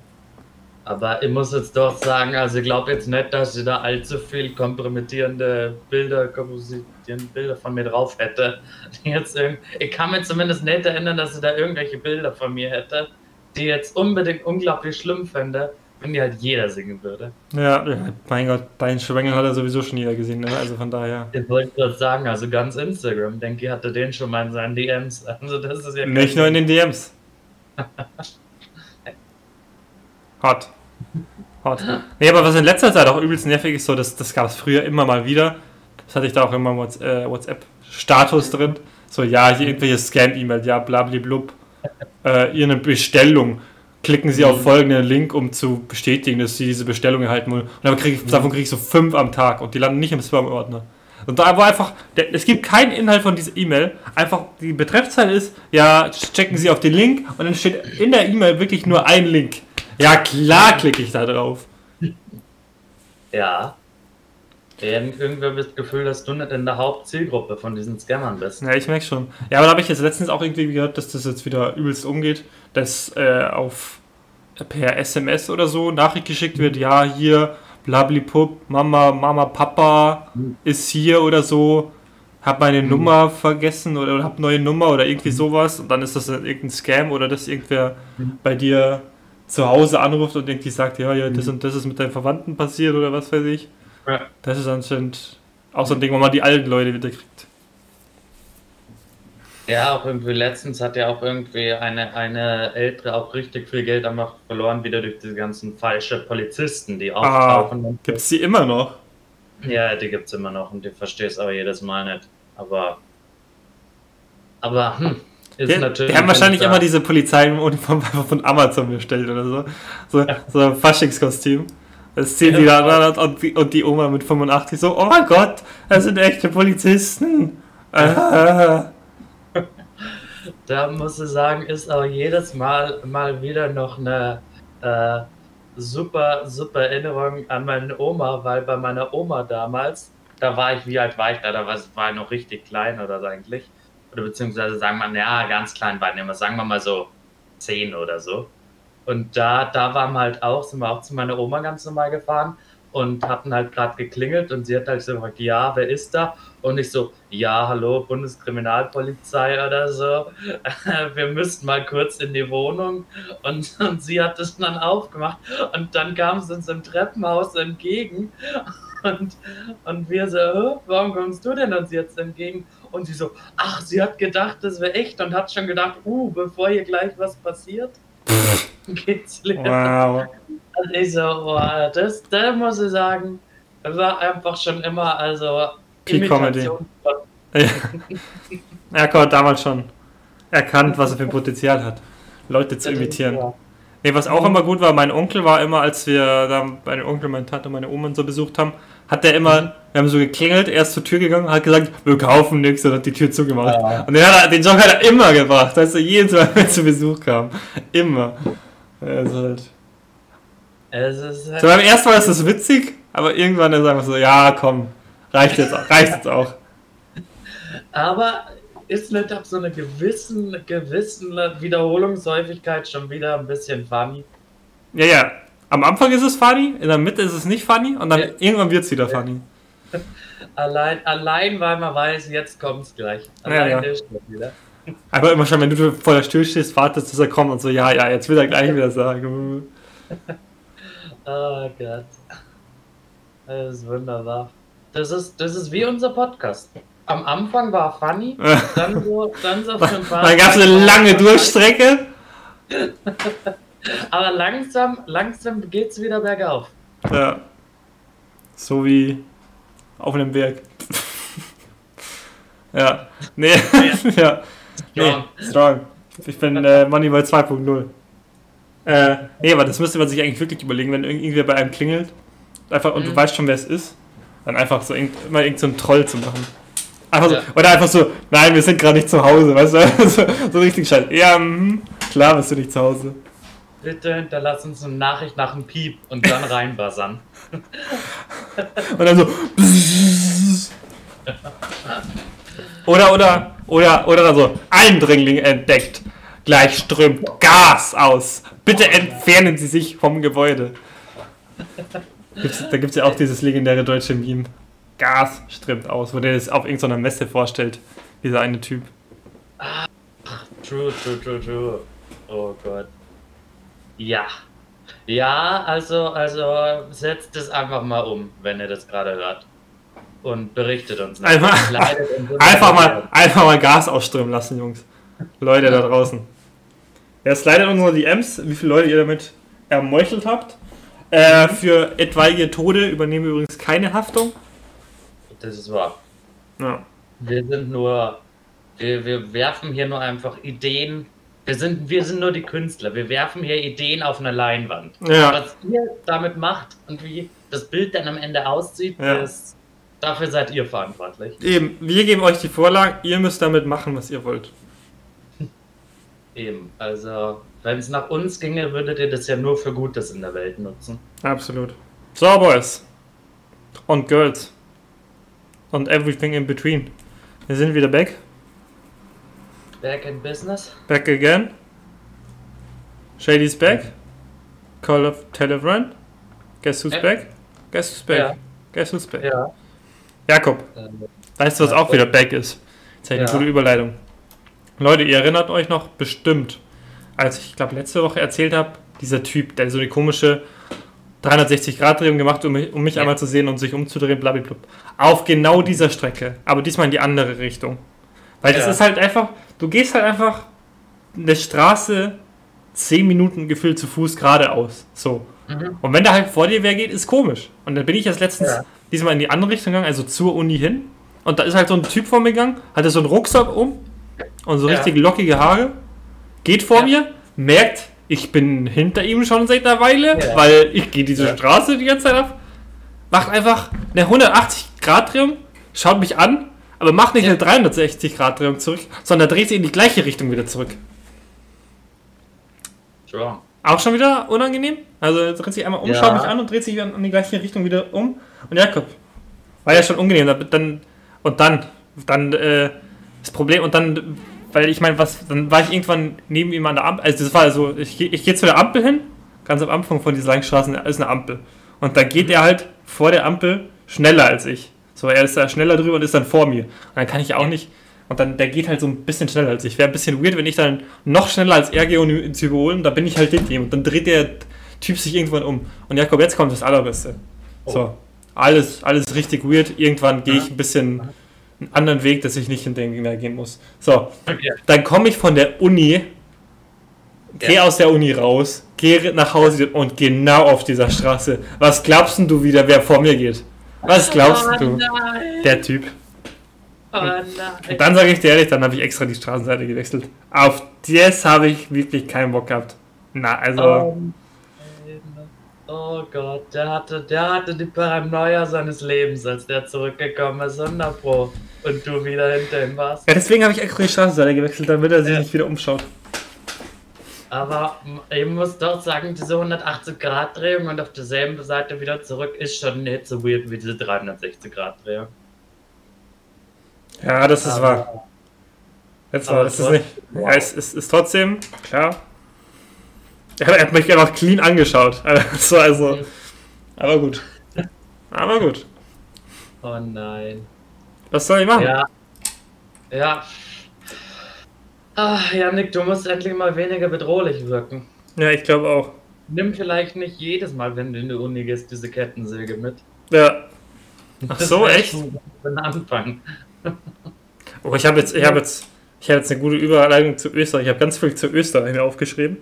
Aber ich muss jetzt doch sagen, also ich glaube jetzt nicht, dass sie da allzu viel kompromittierende Bilder, kompromittierende Bilder von mir drauf hätte. [laughs] Jetzt ich kann mir zumindest nicht erinnern, dass sie da irgendwelche Bilder von mir hätte, die jetzt unbedingt unglaublich schlimm fände, wenn die halt jeder singen würde. Ja, ja, mein Gott, deinen Schwengel hat er sowieso schon jeder gesehen, ne? also von daher. Ich wollte gerade sagen, also ganz Instagram, denke ich, hatte den schon mal in seinen DMs. Also das ist ja Nicht nur in den DMs. [laughs] Hot. Hot. Nee, aber was in letzter Zeit auch übelst nervig ist, so, das, das gab es früher immer mal wieder. Das hatte ich da auch immer im äh, WhatsApp-Status drin. So, ja, hier irgendwelche Scam-E-Mail, ja, blablablub. Äh, Ihre Bestellung. Klicken Sie auf folgenden Link, um zu bestätigen, dass Sie diese Bestellung erhalten wollen. Und dann krieg ich, davon kriege ich so fünf am Tag und die landen nicht im Spam-Ordner. Und da war einfach, der, es gibt keinen Inhalt von dieser E-Mail. Einfach die Betreffzeile ist, ja, checken Sie auf den Link und dann steht in der E-Mail wirklich nur ein Link. Ja, klar klicke ich da drauf. Ja. Irgend- Irgendwie habe ich das Gefühl, dass du nicht in der Hauptzielgruppe von diesen Scammern bist. Ja, ich merke schon. Ja, aber da habe ich jetzt letztens auch irgendwie gehört, dass das jetzt wieder übelst umgeht, dass äh, auf per SMS oder so Nachricht geschickt wird, ja, hier, blablipup, Mama, Mama, Papa ist hier oder so, hab meine Nummer vergessen oder, oder hab neue Nummer oder irgendwie sowas und dann ist das irgendein Scam oder dass irgendwer bei dir zu Hause anruft und irgendwie sagt, ja, ja, das und das ist mit deinen Verwandten passiert oder was weiß ich. Ja. Das ist anscheinend auch so ein Ding, wo man die alten Leute wieder kriegt. Ja, auch irgendwie letztens hat ja auch irgendwie eine, eine ältere auch richtig viel Geld einfach verloren, wieder durch diese ganzen falsche Polizisten, die Ah, auftauchen. gibt es die immer noch? Ja, die gibt's immer noch und die verstehst aber jedes Mal nicht. Aber, aber, hm, ist Die, natürlich. die haben wahrscheinlich immer da- diese Polizeiuniform von Amazon bestellt oder so. So, so ein Faschingskostüm. Es zählt wieder an und, die- und die Oma mit 85 so, oh mein Gott, das sind echte Polizisten. Ah. [laughs] Da muss ich sagen, ist auch jedes Mal mal wieder noch eine äh, super, super Erinnerung an meine Oma, weil bei meiner Oma damals, da war ich, wie alt war ich da? Da war ich noch richtig klein oder so eigentlich. Oder beziehungsweise sagen wir, ja, ganz klein war ich nicht mehr, sagen wir mal so zehn oder so. Und da, da waren wir halt auch, sind wir auch zu meiner Oma ganz normal gefahren und hatten halt gerade geklingelt und sie hat halt so gefragt, ja, wer ist da? Und ich so, ja, hallo, Bundeskriminalpolizei oder so. [laughs] Wir müssten mal kurz in die Wohnung. Und, und sie hat es dann aufgemacht. Und dann kam sie uns im Treppenhaus entgegen. Und, und wir so, "Hä, warum kommst du denn uns jetzt entgegen? Und sie so, ach, sie hat gedacht, das wäre echt und hat schon gedacht, uh, bevor hier gleich was passiert, geht's leer. Wow. Und ich so, boah, das, da muss ich sagen, war einfach schon immer, also Peak Comedy. Imitation. [laughs] Ja. Er hat damals schon erkannt, was er für ein Potenzial hat, Leute zu imitieren. Ja. Nee, was auch immer gut war, mein Onkel war immer, als wir da meine Onkel, meine Tante, meine Oma und so besucht haben, hat der immer, wir haben so geklingelt, er ist zur Tür gegangen, hat gesagt, wir kaufen nichts und hat die Tür zugemacht. Ja. Und den, hat er, den Joke hat er immer gebracht, dass er jedes Mal, wenn er zu Besuch kam. Immer. Also halt. Es ist halt, So beim ersten Mal ist es witzig, aber irgendwann ist einfach so, ja komm, reicht jetzt, auch- reicht jetzt auch. aber ist nicht ab so einer gewissen, gewissen Wiederholungshäufigkeit schon wieder ein bisschen funny. Ja, ja. Am Anfang ist es funny, in der Mitte ist es nicht funny und dann Ja. irgendwann wird es wieder funny. [laughs] Allein, allein weil man weiß, jetzt kommt's gleich. Ja, Allein ja. wieder. [laughs] Einfach immer schon, wenn du vor der Tür stehst, wartest, bis er kommt und so, ja, ja, jetzt will er gleich wieder sagen. [laughs] Oh Gott. Das ist wunderbar. Das ist, das ist wie unser Podcast. Am Anfang war funny, dann so, dann so für ein paar Dann gab es eine lange Durchstrecke. Aber langsam, langsam geht's wieder bergauf. Ja. So wie auf einem Berg. [laughs] ja. Nee. [laughs] ja. Nee, Strong. Ich bin äh, Moneyball 2.0. Äh, nee, aber das müsste man sich eigentlich wirklich überlegen, wenn irgendwer bei einem klingelt. Einfach, und du Mhm. weißt schon, wer es ist. Dann einfach so irgend, immer irgend so einen Troll zu machen. Einfach so, Ja. Oder einfach so, nein, wir sind gerade nicht zu Hause, weißt du? [laughs] so, so richtig scheiße. Ja, mhm, klar bist du nicht zu Hause. Bitte hinterlass uns eine Nachricht nach dem Piep und dann [laughs] reinbuzzern. [laughs] Und dann so. Oder, oder, oder, oder dann so. Eindringling entdeckt. Gleich strömt Gas aus. Bitte entfernen Sie sich vom Gebäude. Gibt's, da gibt es ja auch dieses legendäre deutsche Meme. Gas strömt aus, wo der das auf irgendeiner Messe vorstellt. Dieser eine Typ. True, true, true, true. Oh Gott. Ja. Ja, also, also setzt es einfach mal um, wenn ihr das gerade hört. Und berichtet uns. Einfach- [laughs] Einfach mal, einfach mal Gas ausströmen lassen, Jungs. Leute da draußen. Ja, slidet unsere DMs, wie viele Leute ihr damit ermeuchelt habt. Äh, für etwaige Tode übernehmen wir übrigens keine Haftung. Das ist wahr. Ja. Wir sind nur, wir, wir werfen hier nur einfach Ideen. Wir sind, wir sind nur die Künstler. Wir werfen hier Ideen auf eine Leinwand. Ja. Was ihr damit macht und wie das Bild dann am Ende aussieht, Ja. ist, dafür seid ihr verantwortlich. Eben, wir geben euch die Vorlagen, ihr müsst damit machen, was ihr wollt. [laughs] Eben. Also, wenn es nach uns ginge, würdet ihr das ja nur für Gutes in der Welt nutzen. Absolut. So, Boys. Und Girls. Und everything in between. Wir sind wieder back. Back in business. Back again. Shady's back. Call of Telephone. Guess who's Ja. back? Guess who's back? Ja. Guess who's back? Ja. Jakob, Äh, weißt du, was auch wieder back ist? Das ist ja eine gute Überleitung. Leute, ihr erinnert euch noch bestimmt, als ich glaube letzte Woche erzählt habe, dieser Typ, der so eine komische 360-Grad-Drehung gemacht hat, um mich, um mich Ja. einmal zu sehen und sich umzudrehen, blablabla. Auf genau dieser Strecke, aber diesmal in die andere Richtung. Weil das Ja. ist halt einfach, du gehst halt einfach eine Straße 10 Minuten gefühlt zu Fuß geradeaus. So. mhm. Und wenn da halt vor dir wer geht, ist komisch. Und dann bin ich jetzt letztens Ja. diesmal in die andere Richtung gegangen, also zur Uni hin. Und da ist halt so ein Typ vor mir gegangen, hatte so einen Rucksack um und so Ja. richtig lockige Haare. Geht vor Ja. mir, merkt, ich bin hinter ihm schon seit einer Weile, Ja. weil ich gehe diese. Straße die ganze Zeit ab. Macht einfach eine 180-Grad-Drehung, schaut mich an, aber macht nicht Ja. eine 360-Grad-Drehung zurück, sondern dreht sich in die gleiche Richtung wieder zurück. Strong. Auch schon wieder unangenehm? Also dreht sich einmal um, Ja. schaut mich an und dreht sich in die gleiche Richtung wieder um. Und Jakob, war ja schon unangenehm. da- Dann, und dann, dann äh, das Problem, und dann, weil ich meine, was, dann war ich irgendwann neben ihm an der Ampel. Also das war also, ich, ich gehe zu der Ampel hin, ganz am Anfang von dieser langen Straße ist eine Ampel. Und dann geht er halt vor der Ampel schneller als ich. So, er ist da schneller drüber und ist dann vor mir. Und dann kann ich auch nicht. Und dann, der geht halt so ein bisschen schneller als ich. Wäre ein bisschen weird, wenn ich dann noch schneller als er gehe, um ihn zu überholen. Da bin ich halt hinter ihm. Und dann dreht der Typ sich irgendwann um. Und Jakob, jetzt kommt das Allerbeste. So, alles, alles richtig weird. Irgendwann gehe ich ein bisschen einen anderen Weg, dass ich nicht hinter ihm mehr gehen muss. So, dann komme ich von der Uni, gehe Ja. aus der Uni raus, gehe nach Hause und genau auf dieser Straße. Was glaubst denn du wieder, wer vor mir geht? Was glaubst oh, du? Nein. Der Typ. Oh nein. Und dann sage ich dir ehrlich, dann habe ich extra die Straßenseite gewechselt. Auf das habe ich wirklich keinen Bock gehabt. Na, also. Oh, oh Gott, der hatte, der hatte die Paranoia seines Lebens, als der zurückgekommen ist, 100 Pro. Und du wieder hinter ihm warst. Ja, deswegen habe ich extra die Straßenseite gewechselt, damit er sich Ja. nicht wieder umschaut. Aber ich muss doch sagen, diese 180-Grad-Drehung und auf derselben Seite wieder zurück ist schon nicht so weird wie diese 360-Grad-Drehung. Ja, das ist wahr. Jetzt war aber das ist nicht. wow. Ja, es ist, ist trotzdem, klar. Er, er hat mich einfach clean angeschaut. [laughs] Also, also, aber gut. Aber gut. Oh nein. Was soll ich machen? Ja. Ja. Ach, Janik, du musst endlich mal weniger bedrohlich wirken. Ja, ich glaube auch. Nimm vielleicht nicht jedes Mal, wenn du in die Uni gehst, diese Kettensäge mit. Ja. Ach so, echt? schon Ein Anfang. Oh, ich habe jetzt, ich habe jetzt, ich habe jetzt eine gute Überleitung zu Österreich. Ich habe ganz viel zu Österreich mir aufgeschrieben.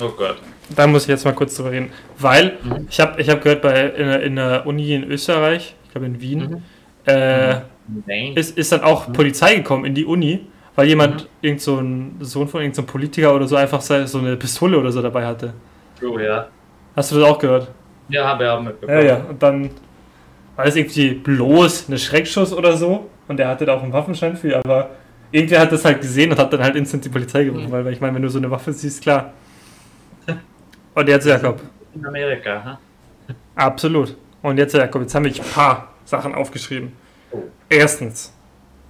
Oh Gott. Da muss ich jetzt mal kurz drüber reden. Weil Mhm. ich habe ich hab gehört, bei, in, der- in der Uni in Österreich, ich glaube in Wien, Mhm. äh, Nein. ist, ist dann auch Polizei gekommen in die Uni, weil jemand, irgend so ein Sohn von irgendeinem Politiker oder so, einfach so so eine Pistole oder so dabei hatte. Oh, ja. Hast du das auch gehört? Ja, habe ich auch mitbekommen. Ja, ja. Und dann war das irgendwie bloß eine Schreckschuss oder so. Und er hatte da auch einen Waffenschein für, aber irgendwer hat das halt gesehen und hat dann halt instant die Polizei gerufen, Mhm. weil ich meine, wenn du so eine Waffe siehst, klar. Und jetzt Jakob. In Amerika, ha? Absolut. Und jetzt Jakob, jetzt haben wir ein paar Sachen aufgeschrieben. Oh. Erstens,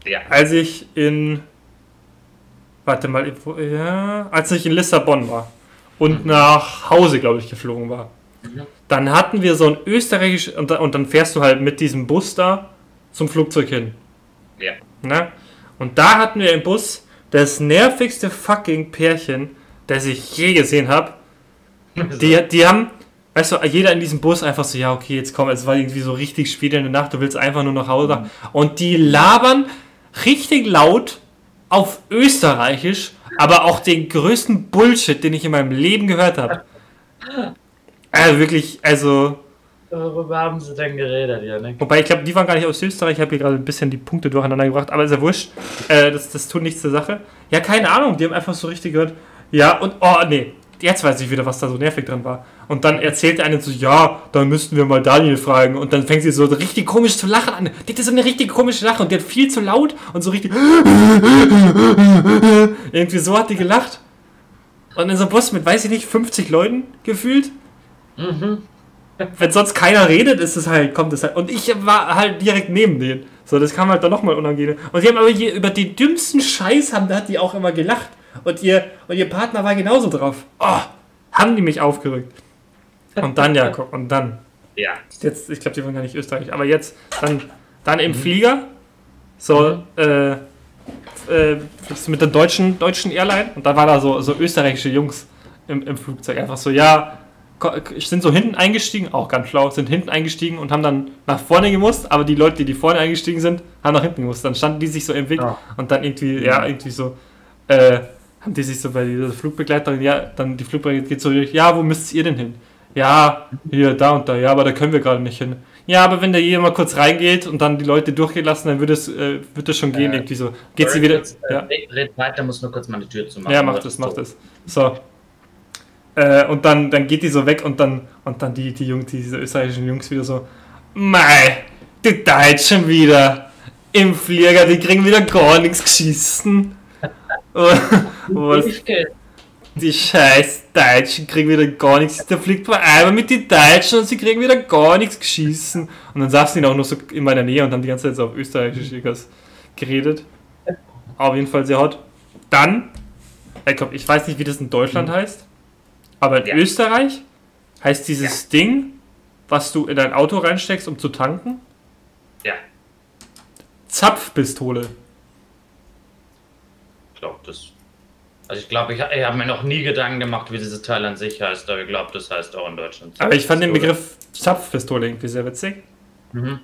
Ja. als ich in. Warte mal, ja, als ich in Lissabon war und Mhm. nach Hause, glaube ich, geflogen war, Mhm. dann hatten wir so ein österreichisch und, und dann fährst du halt mit diesem Bus da zum Flugzeug hin. Ja. Ne? Und da hatten wir im Bus das nervigste fucking Pärchen, das ich je gesehen habe. [laughs] Die, die haben, weißt du, jeder in diesem Bus einfach so, ja, okay, jetzt komm, es war irgendwie so richtig spät in der Nacht, du willst einfach nur nach Hause. Mhm. Und die labern richtig laut auf Österreichisch, aber auch den größten Bullshit, den ich in meinem Leben gehört habe. [laughs] Also wirklich, also, Worüber haben sie denn geredet, Janik? wobei ich glaube, die waren gar nicht aus Österreich, ich habe hier gerade ein bisschen die Punkte durcheinander gebracht, aber ist ja wurscht, äh, das, das tut nichts zur Sache. Ja, keine Ahnung, die haben einfach so richtig gehört, ja, und, oh, nee, jetzt weiß ich wieder, was da so nervig dran war. Und dann erzählt der eine so, ja, dann müssten wir mal Daniel fragen. Und dann fängt sie so richtig komisch zu lachen an. Die hat so eine richtig komische Lache und die hat viel zu laut und so richtig. [laughs] Irgendwie so hat die gelacht. Und in so einem Bus mit, weiß ich nicht, 50 Leuten gefühlt. Mhm. Wenn sonst keiner redet, ist es halt, kommt es halt. Und ich war halt direkt neben denen. So, das kam halt dann nochmal unangenehm. Und die haben aber hier über den dümmsten Scheiß haben, da hat die auch immer gelacht. Und ihr, und ihr Partner war genauso drauf. Oh, haben die mich aufgerückt. Und dann, Jakob, [laughs] und dann. Ja. Jetzt, ich glaube, die waren gar nicht Österreich, aber jetzt, dann, dann im Flieger. So, äh, äh, fliegst du mit der deutschen, deutschen Airline und da waren da so, so österreichische Jungs im, im Flugzeug. Einfach so, ja, sind so hinten eingestiegen, auch ganz schlau, sind hinten eingestiegen und haben dann nach vorne gemusst, aber die Leute, die vorne eingestiegen sind, haben nach hinten gemusst. Dann standen die sich so im Weg Ja. und dann irgendwie, ja, irgendwie so, äh, haben die sich so bei dieser Flugbegleiterin, ja, dann die Flugbegleiterin geht so, ja, wo müsst ihr denn hin? Ja, hier, da und da, ja, aber da können wir gerade nicht hin. Ja, aber wenn da jeder mal kurz reingeht und dann die Leute durchgehen lassen, dann wird es, äh, wird es schon gehen, Äh, irgendwie so. Geht sie wieder. Kurz, äh, Ja. red- weiter, muss nur kurz meine Tür zu machen. Ja, macht es, macht es. So. Äh, und dann, dann geht die so weg und dann, und dann die, die Jungs, diese österreichischen Jungs wieder so, Mei, die Deutschen wieder im Flieger, die kriegen wieder gar nichts geschissen. [laughs] [laughs] Was? Die scheiß Deutschen kriegen wieder gar nichts. Der fliegt vor einmal mit den Deutschen und sie kriegen wieder gar nichts geschissen. Und dann saßen die auch noch so in meiner Nähe und haben die ganze Zeit so auf Österreichisch geredet. Auf jeden Fall sehr hot. Dann, ich weiß nicht, wie das in Deutschland heißt, aber in ja. Österreich heißt dieses ja. Ding, was du in dein Auto reinsteckst, um zu tanken? Ja. Zapfpistole. Ich glaube, das. Also ich glaube, ich, ich habe mir noch nie Gedanken gemacht, wie dieses Teil an sich heißt, aber ich glaube, das heißt auch in Deutschland. Aber ich fand den Begriff Zapfpistole irgendwie sehr witzig. Mhm.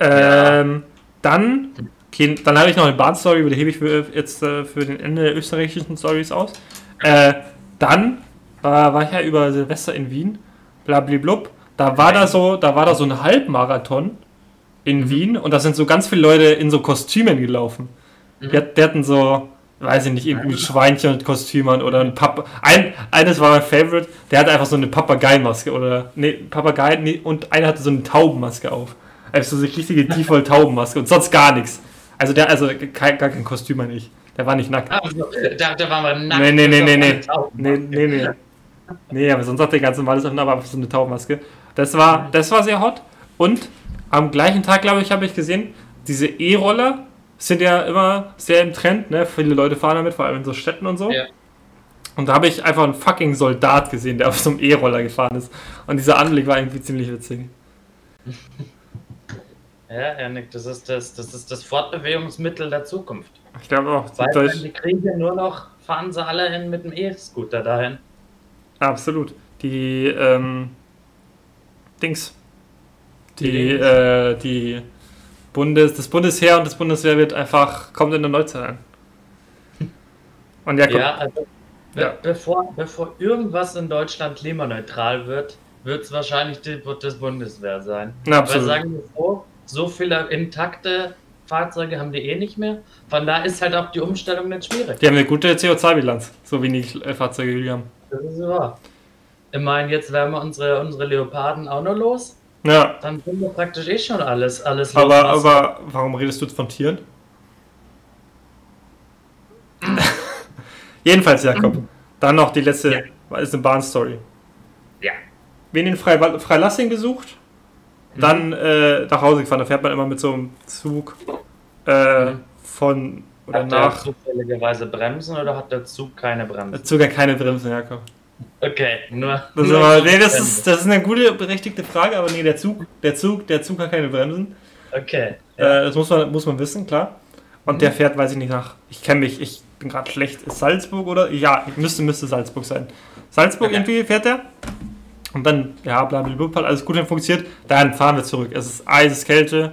Ähm, ja. Dann, okay, dann habe ich noch eine Bahnstory, die hebe ich für, jetzt äh, für den Ende der österreichischen Stories aus. Äh, dann war, war ich ja über Silvester in Wien, blablablub. Da war da so, da war da so ein Halbmarathon in mhm. Wien und da sind so ganz viele Leute in so Kostümen gelaufen. Mhm. Die, die, hatten so, weiß ich nicht, irgendwie Schweinchen und Kostümen oder ein Papa. Ein, eines war mein Favorite, der hatte einfach so eine Papageimaske oder, nee, Papagei, nee, und einer hatte so eine Taubenmaske auf. Also so eine richtige [laughs] Default-Taubenmaske und sonst gar nichts. Also der, also kein, gar kein Kostüm nicht. Der war nicht nackt. Also, der, der war mal nackt. Nee, nee, nee, nee, nee. Nee, nee, nee. Nee, aber sonst hat der ganz normales Öffnen, aber so eine Taubenmaske. Das war, das war sehr hot. Und am gleichen Tag, glaube ich, habe ich gesehen, diese E-Roller sind ja immer sehr im Trend, ne? Viele Leute fahren damit, vor allem in so Städten und so. Ja. Und da habe ich einfach einen fucking Soldat gesehen, der auf so einem E-Roller gefahren ist. Und dieser Anblick war irgendwie ziemlich witzig. [laughs] Ja, Janik, das ist das, das ist das Fortbewegungsmittel der Zukunft. Ich glaube auch. Weil die Kriege nur noch, fahren sie alle hin mit dem E-Scooter dahin. Absolut. Die, ähm, Dings. Die, die, äh, die Bundes, das Bundesheer und das Bundeswehr wird einfach, kommt in der Neuzeit ein. Und ja, ja also ja. Bevor, bevor irgendwas in Deutschland klimaneutral wird, wird es wahrscheinlich die, das Bundeswehr sein. Na, absolut. Weil sagen wir so, so viele intakte Fahrzeuge haben die eh nicht mehr. Von da ist halt auch die Umstellung nicht schwierig. Die haben eine gute CO2-Bilanz, so wenig Fahrzeuge wie die haben. Das ist wahr. Ich meine, jetzt werden wir unsere, unsere Leoparden auch noch los. Ja. Dann sind wir praktisch eh schon alles, alles los. Aber, aber warum redest du von Tieren? [laughs] Jedenfalls, Jakob. Dann noch die letzte, ja. ist eine Bahnstory. Ja. Wen in Freilassing gesucht? dann äh, nach Hause gefahren. Da fährt man immer mit so einem Zug äh, mhm. von oder hat nach. Hat der zufälligerweise Bremsen oder hat der Zug keine Bremsen? Der Zug hat keine Bremsen, Jakob. Okay, nur. Das, nur aber, nee, das, ist, das ist eine gute, berechtigte Frage, aber nee, der Zug, der Zug, der Zug hat keine Bremsen. Okay. Ja. Äh, das muss man, muss man wissen, klar. Und mhm. der fährt, weiß ich nicht, nach. Ich kenne mich, ich bin gerade schlecht. Ist Salzburg oder? Ja, müsste, müsste Salzburg sein. Salzburg okay. irgendwie fährt der? Und dann, ja, blablabla, hat alles gut funktioniert. Dann fahren wir zurück. Es ist Eiseskälte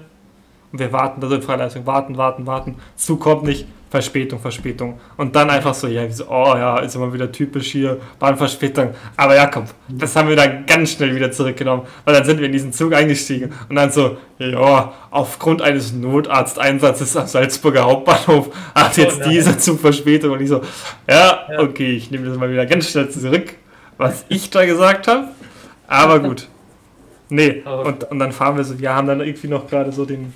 und wir warten, da sind Freileistung, warten, warten, warten. Zug kommt nicht, Verspätung, Verspätung. Und dann einfach so, ja, so, oh ja, ist immer wieder typisch hier, Bahnverspätung. Aber ja, komm, das haben wir dann ganz schnell wieder zurückgenommen, weil dann sind wir in diesen Zug eingestiegen und dann so, ja, aufgrund eines Notarzteinsatzes am Salzburger Hauptbahnhof hat jetzt oh, dieser Zug Verspätung. Und ich so, ja, okay, ich nehme das mal wieder ganz schnell zurück, was ich da gesagt habe. Aber gut. Nee, und, und dann fahren wir so, wir haben dann irgendwie noch gerade so den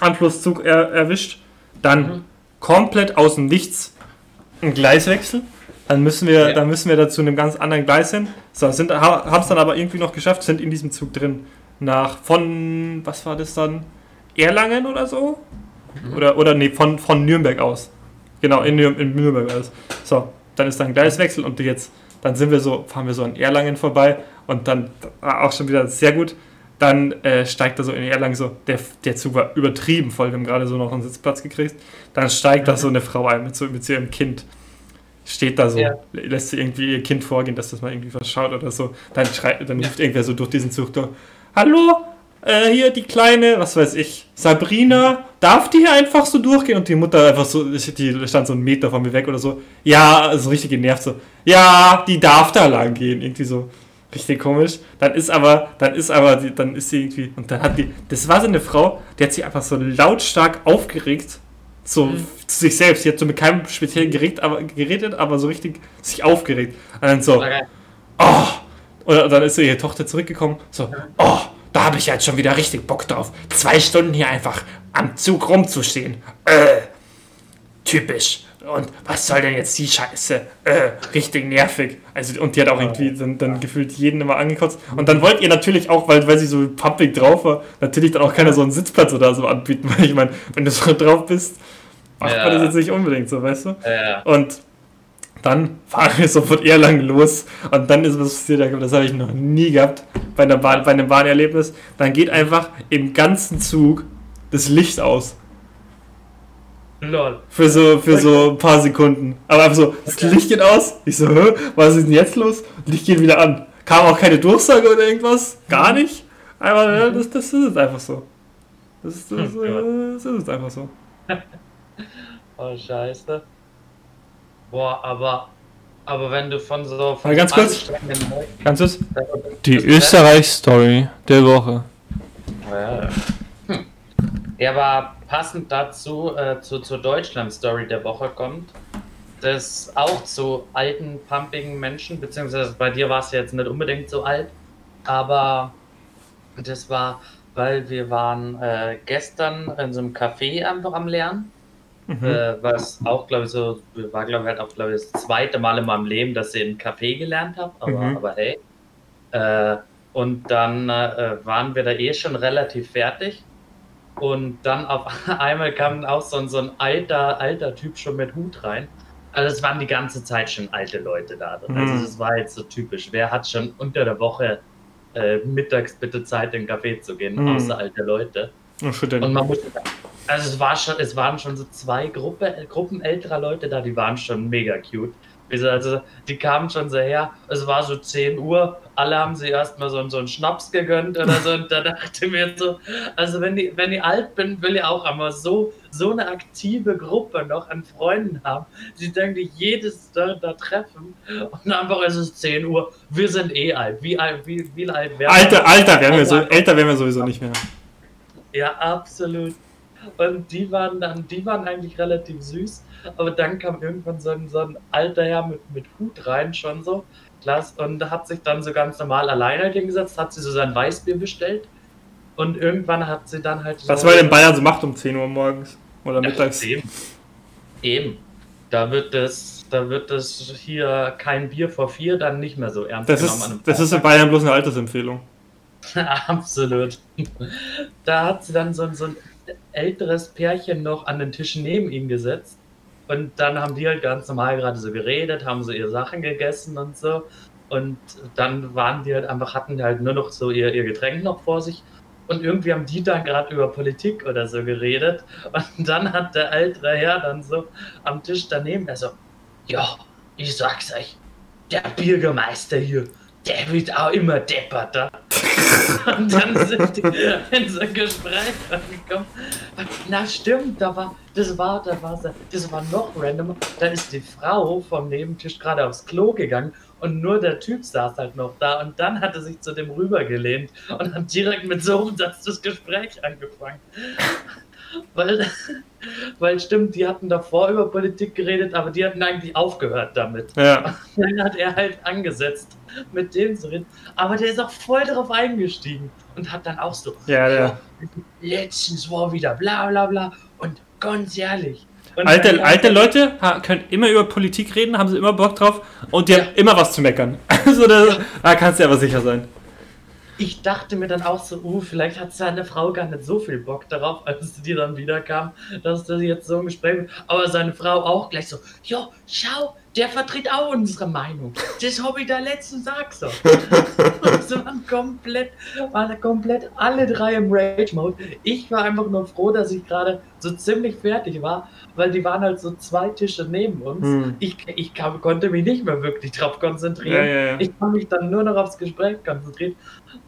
Anschlusszug er, erwischt. Dann mhm. Komplett aus dem Nichts ein Gleiswechsel. Dann müssen wir, ja. dann müssen wir da zu einem ganz anderen Gleis hin. So, sind, haben es dann aber irgendwie noch geschafft, sind in diesem Zug drin. Nach von, was war das dann? Erlangen oder so? Mhm. Oder, oder nee, von, von Nürnberg aus. Genau, in, in Nürnberg aus. So, dann ist da ein Gleiswechsel und jetzt, dann sind wir so, fahren wir so an Erlangen vorbei und dann auch schon wieder sehr gut. Dann äh, steigt er so in Erlangen so, der, der Zug war übertrieben voll, wir haben gerade so noch einen Sitzplatz gekriegt. Dann steigt mhm. da so eine Frau ein mit so, mit so ihrem Kind. Steht da so, ja. lässt sie irgendwie ihr Kind vorgehen, dass das mal irgendwie verschaut oder so. Dann, schreit, dann ruft irgendwer so durch diesen Zug durch: Hallo, äh, hier die kleine, was weiß ich, Sabrina, darf die hier einfach so durchgehen? Und die Mutter einfach so, die stand so einen Meter von mir weg oder so. Ja, so richtig genervt so. Ja, die darf da lang gehen. Irgendwie so. Richtig komisch. Dann ist aber, dann ist aber, dann ist sie irgendwie, und dann hat die, das war so eine Frau, die hat sich einfach so lautstark aufgeregt, So mhm. zu sich selbst. Sie hat so mit keinem speziellen Gerät aber, geredet, aber so richtig sich aufgeregt. Und dann so, okay. oh! Und dann ist so ihre Tochter zurückgekommen, so, oh, da habe ich jetzt schon wieder richtig Bock drauf. Zwei Stunden hier einfach am Zug rumzustehen. Äh, typisch. Und was soll denn jetzt die Scheiße? Äh, richtig nervig. Also, und die hat auch irgendwie dann, dann gefühlt jeden immer angekotzt. Und dann wollt ihr natürlich auch, weil, weil sie so pumpig drauf war, natürlich dann auch keiner so einen Sitzplatz oder so anbieten. [laughs] Weil ich meine, wenn du so drauf bist, macht ja. man das jetzt nicht unbedingt so, weißt du? Ja. Und dann fahren wir sofort eher lang los und dann ist was passiert, das habe ich noch nie gehabt bei, einer Bahn, bei einem Bahnerlebnis. Dann geht einfach im ganzen Zug das Licht aus. Lol. Für so, für so ein paar Sekunden. Aber einfach so, das Licht geht aus. Ich so, Hä, was ist denn jetzt los? Licht geht wieder an. Kam auch keine Durchsage oder irgendwas. Gar nicht. Einfach, ja, das, das ist einfach so. Das, ist, das, hm, das ist einfach so. [laughs] oh, scheiße. Boah, aber, aber wenn du von so. Von ganz kurz. Ganz kurz. Die Österreich-Story der Woche. Ja, ja aber passend dazu, äh, zu, zur Deutschland-Story der Woche kommt, das auch zu alten, pumpigen Menschen, beziehungsweise bei dir war es jetzt nicht unbedingt so alt, aber das war, weil wir waren äh, gestern in so einem Café einfach am Lernen Mhm. Äh, was auch, glaube ich, so, war, glaube ich, halt auch, glaube ich, das zweite Mal in meinem Leben, dass ich in Café gelernt habe, aber, mhm. aber hey. Äh, und dann äh, waren wir da eh schon relativ fertig. Und dann auf [laughs] einmal kam auch so, so ein alter, alter Typ schon mit Hut rein. Also es waren die ganze Zeit schon alte Leute da. Also mhm. Also das war jetzt so typisch. Wer hat schon unter der Woche äh, mittags bitte Zeit, in den Café zu gehen, mhm. außer alte Leute? Und man muss, also es war schon, es waren schon so zwei Gruppe, Gruppen älterer Leute da, die waren schon mega cute. Also die kamen schon so her, es war so 10 Uhr, alle haben sie erstmal so, so einen Schnaps gegönnt oder so. Und da dachte ich mir so, also wenn ich, wenn ich alt bin, will ich auch einmal so, so eine aktive Gruppe noch an Freunden haben, die denken, jedes da, da treffen. Und einfach es ist 10 Uhr, wir sind eh alt, wie alt, wie, wie alt werden wir? Alter, Alter, werden wir so, älter werden wir sowieso nicht mehr. Ja, absolut. Und die waren dann, die waren eigentlich relativ süß. Aber dann kam irgendwann so ein, so ein alter Herr mit, mit Hut rein, schon so. Und hat sich dann so ganz normal alleine hingesetzt, hat sie so sein Weißbier bestellt. Und irgendwann hat sie dann halt. So Was man in Bayern so macht um 10 Uhr morgens oder mittags. Ja, eben. eben. Da wird das, da wird das hier kein Bier vor vier dann nicht mehr so ernst das genommen. Ist, das ist in Bayern bloß eine Altersempfehlung. [laughs] Absolut. Da hat sie dann so, so ein älteres Pärchen noch an den Tisch neben ihm gesetzt. Und dann haben die halt ganz normal gerade so geredet, haben so ihre Sachen gegessen und so. Und dann waren die halt einfach, hatten die halt nur noch so ihr, ihr Getränk noch vor sich. Und irgendwie haben die dann gerade über Politik oder so geredet. Und dann hat der ältere Herr dann so am Tisch daneben, er so, ja, ich sag's euch, der Bürgermeister hier, der wird auch immer depperter. Und dann sind die in so ein Gespräch angekommen. Na stimmt, da war, das war, da war, das war noch random. Da ist die Frau vom Nebentisch gerade aufs Klo gegangen und nur der Typ saß halt noch da und dann hat er sich zu dem rübergelehnt und hat direkt mit so einem das Gespräch angefangen. Weil, weil stimmt, die hatten davor über Politik geredet, aber die hatten eigentlich aufgehört damit. Ja. [laughs] Dann hat er halt angesetzt, mit denen zu reden. Aber der ist auch voll darauf eingestiegen und hat dann auch so, ja, ja. letztens war wieder bla bla bla und ganz ehrlich. Und alte, alte Leute können immer über Politik reden, haben sie immer Bock drauf und die ja. haben immer was zu meckern. [laughs] Also da, da kannst du aber sicher sein ich dachte mir dann auch so, uh, vielleicht hat seine Frau gar nicht so viel Bock darauf, als die dann wiederkam, dass das jetzt so ein Gespräch Aber seine Frau auch gleich so, jo, schau, der vertritt auch unsere Meinung. Das habe ich da letzten Tag so. [laughs] das waren komplett, waren komplett alle drei im Rage-Mode. Ich war einfach nur froh, dass ich gerade so ziemlich fertig war, weil die waren halt so zwei Tische neben uns. Hm. Ich, ich kam, konnte mich nicht mehr wirklich drauf konzentrieren. Ja, ja. Ich habe mich dann nur noch aufs Gespräch konzentriert.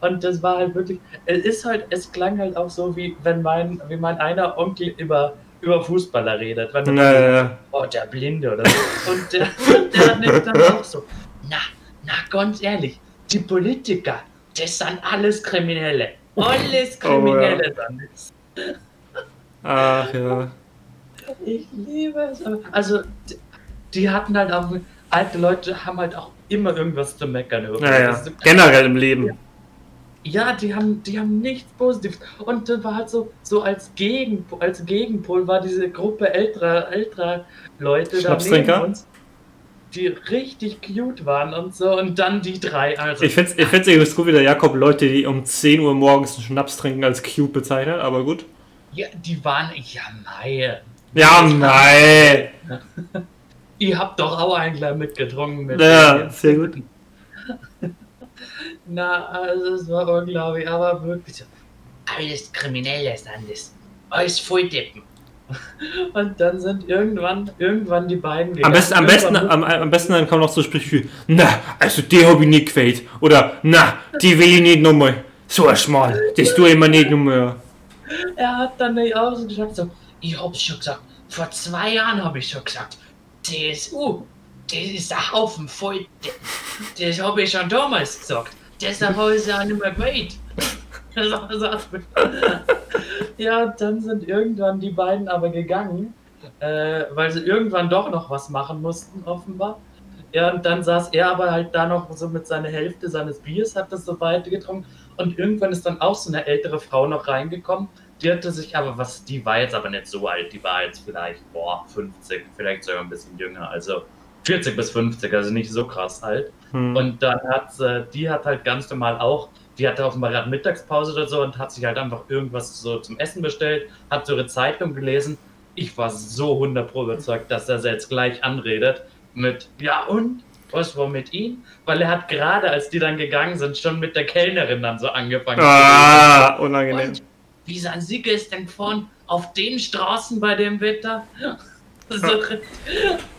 Und das war halt wirklich, es ist halt, es klang halt auch so, wie wenn mein, wie mein einer Onkel über über Fußballer redet. Wenn ja, ja, ja. Oh, der Blinde oder so. Und der, der nimmt dann auch so, na, na, ganz ehrlich, die Politiker, das sind alles Kriminelle. Alles Kriminelle oh, ja. dann. Ach ja. Ich liebe es. Also, d- die hatten halt auch, alte Leute haben halt auch immer irgendwas zu meckern. Ja, ja. Generell im Leben. Ja, die haben, die haben nichts Positives. Und das war halt so, so als, Gegen, als Gegenpol war diese Gruppe älterer, älterer Leute da Schnapstrinker? neben uns, die richtig cute waren und so. Und dann die drei. Also, Ich find's, ich find's irgendwie gut, wie der Jakob Leute, die um 10 Uhr morgens einen Schnaps trinken, als cute bezeichnet, aber gut. ja, die waren, ja, nein. Ja, nein. [laughs] Ihr habt doch auch ein Glas mitgetrunken. Mit Ja, sehr gut. [laughs] Na, also es war unglaublich, aber wirklich so. Alles Kriminelles Landes. Alles Volldeppen. [laughs] Und dann sind irgendwann, irgendwann die beiden Am gegangen. besten, am besten, am, am besten dann kommen noch so Sprüche wie, na, also die hab ich nicht gefällt. Oder, na, die will ich nicht nochmal. So ein Schmal, das tue ich mir nicht nochmal. Er hat dann nicht auch so gesagt, so, ich hab's schon gesagt, vor zwei Jahren habe ich schon gesagt, CSU, das ist ein Haufen voll, das habe ich schon damals gesagt, deshalb habe ich es auch nicht mehr gewählt. [laughs] Ja, dann sind irgendwann die beiden aber gegangen, äh, weil sie irgendwann doch noch was machen mussten, offenbar. Ja, und dann saß er aber halt da noch so mit seiner Hälfte seines Biers, hat das so weiter getrunken. Und irgendwann ist dann auch so eine ältere Frau noch reingekommen. Die hatte sich aber, was, die war jetzt aber nicht so alt, die war jetzt vielleicht, boah, 50, vielleicht sogar ein bisschen jünger, also 40 bis 50, also nicht so krass alt. Hm. Und dann hat sie, die hat halt ganz normal auch, die hatte offenbar gerade Mittagspause oder so und hat sich halt einfach irgendwas so zum Essen bestellt, hat so ihre Zeitung gelesen. Ich war so 100 pro überzeugt, dass er sie jetzt gleich anredet mit, ja und? Was war mit ihm? Weil er hat gerade, als die dann gegangen sind, schon mit der Kellnerin dann so angefangen. Ah, unangenehm. Und wie sind Sie gestern gefahren? Auf den Straßen bei dem Wetter? [laughs] So,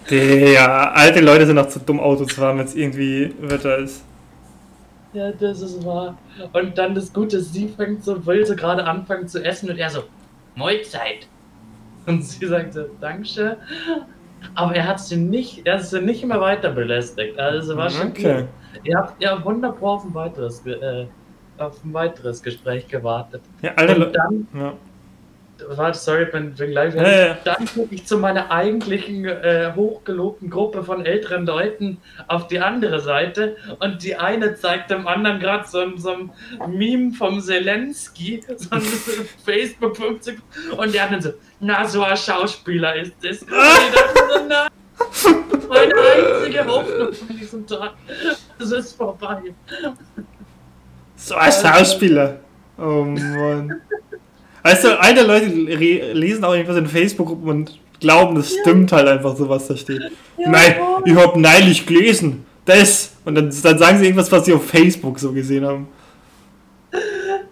Der, alte Leute sind auch zu dumm, Auto zu fahren, wenn es irgendwie Wetter ist. ja, das ist wahr. Und dann das Gute, sie fängt so, will so gerade anfangen zu essen und er so, Mahlzeit. Und sie sagt so, Dankeschön. Aber er hat sie nicht, er hat sie nicht mehr weiter belästigt. Also war schon Okay. Ihr habt ja wunderbar auf ein weiteres, Ge- äh, auf ein weiteres Gespräch gewartet. Ja, alte Und dann Ja. Warte, sorry, bin, bin gleich Ja. Dann gucke ich zu meiner eigentlichen äh, hochgelobten Gruppe von älteren Leuten auf die andere Seite und die eine zeigt dem anderen gerade so, ein- so ein Meme vom Zelensky, so ein [laughs] Facebook 50 und der andere so, na, so ein Schauspieler ist das. [laughs] Und dachte so, na, meine einzige Hoffnung von diesem Tag, es ist vorbei. So ein Schauspieler. Oh Mann. Weißt du, alte Leute lesen auch irgendwas in Facebook-Gruppen und glauben, das stimmt halt einfach so, was da steht. Nein, ich hab neulich gelesen. Das. Und dann, dann sagen sie irgendwas, was sie auf Facebook so gesehen haben.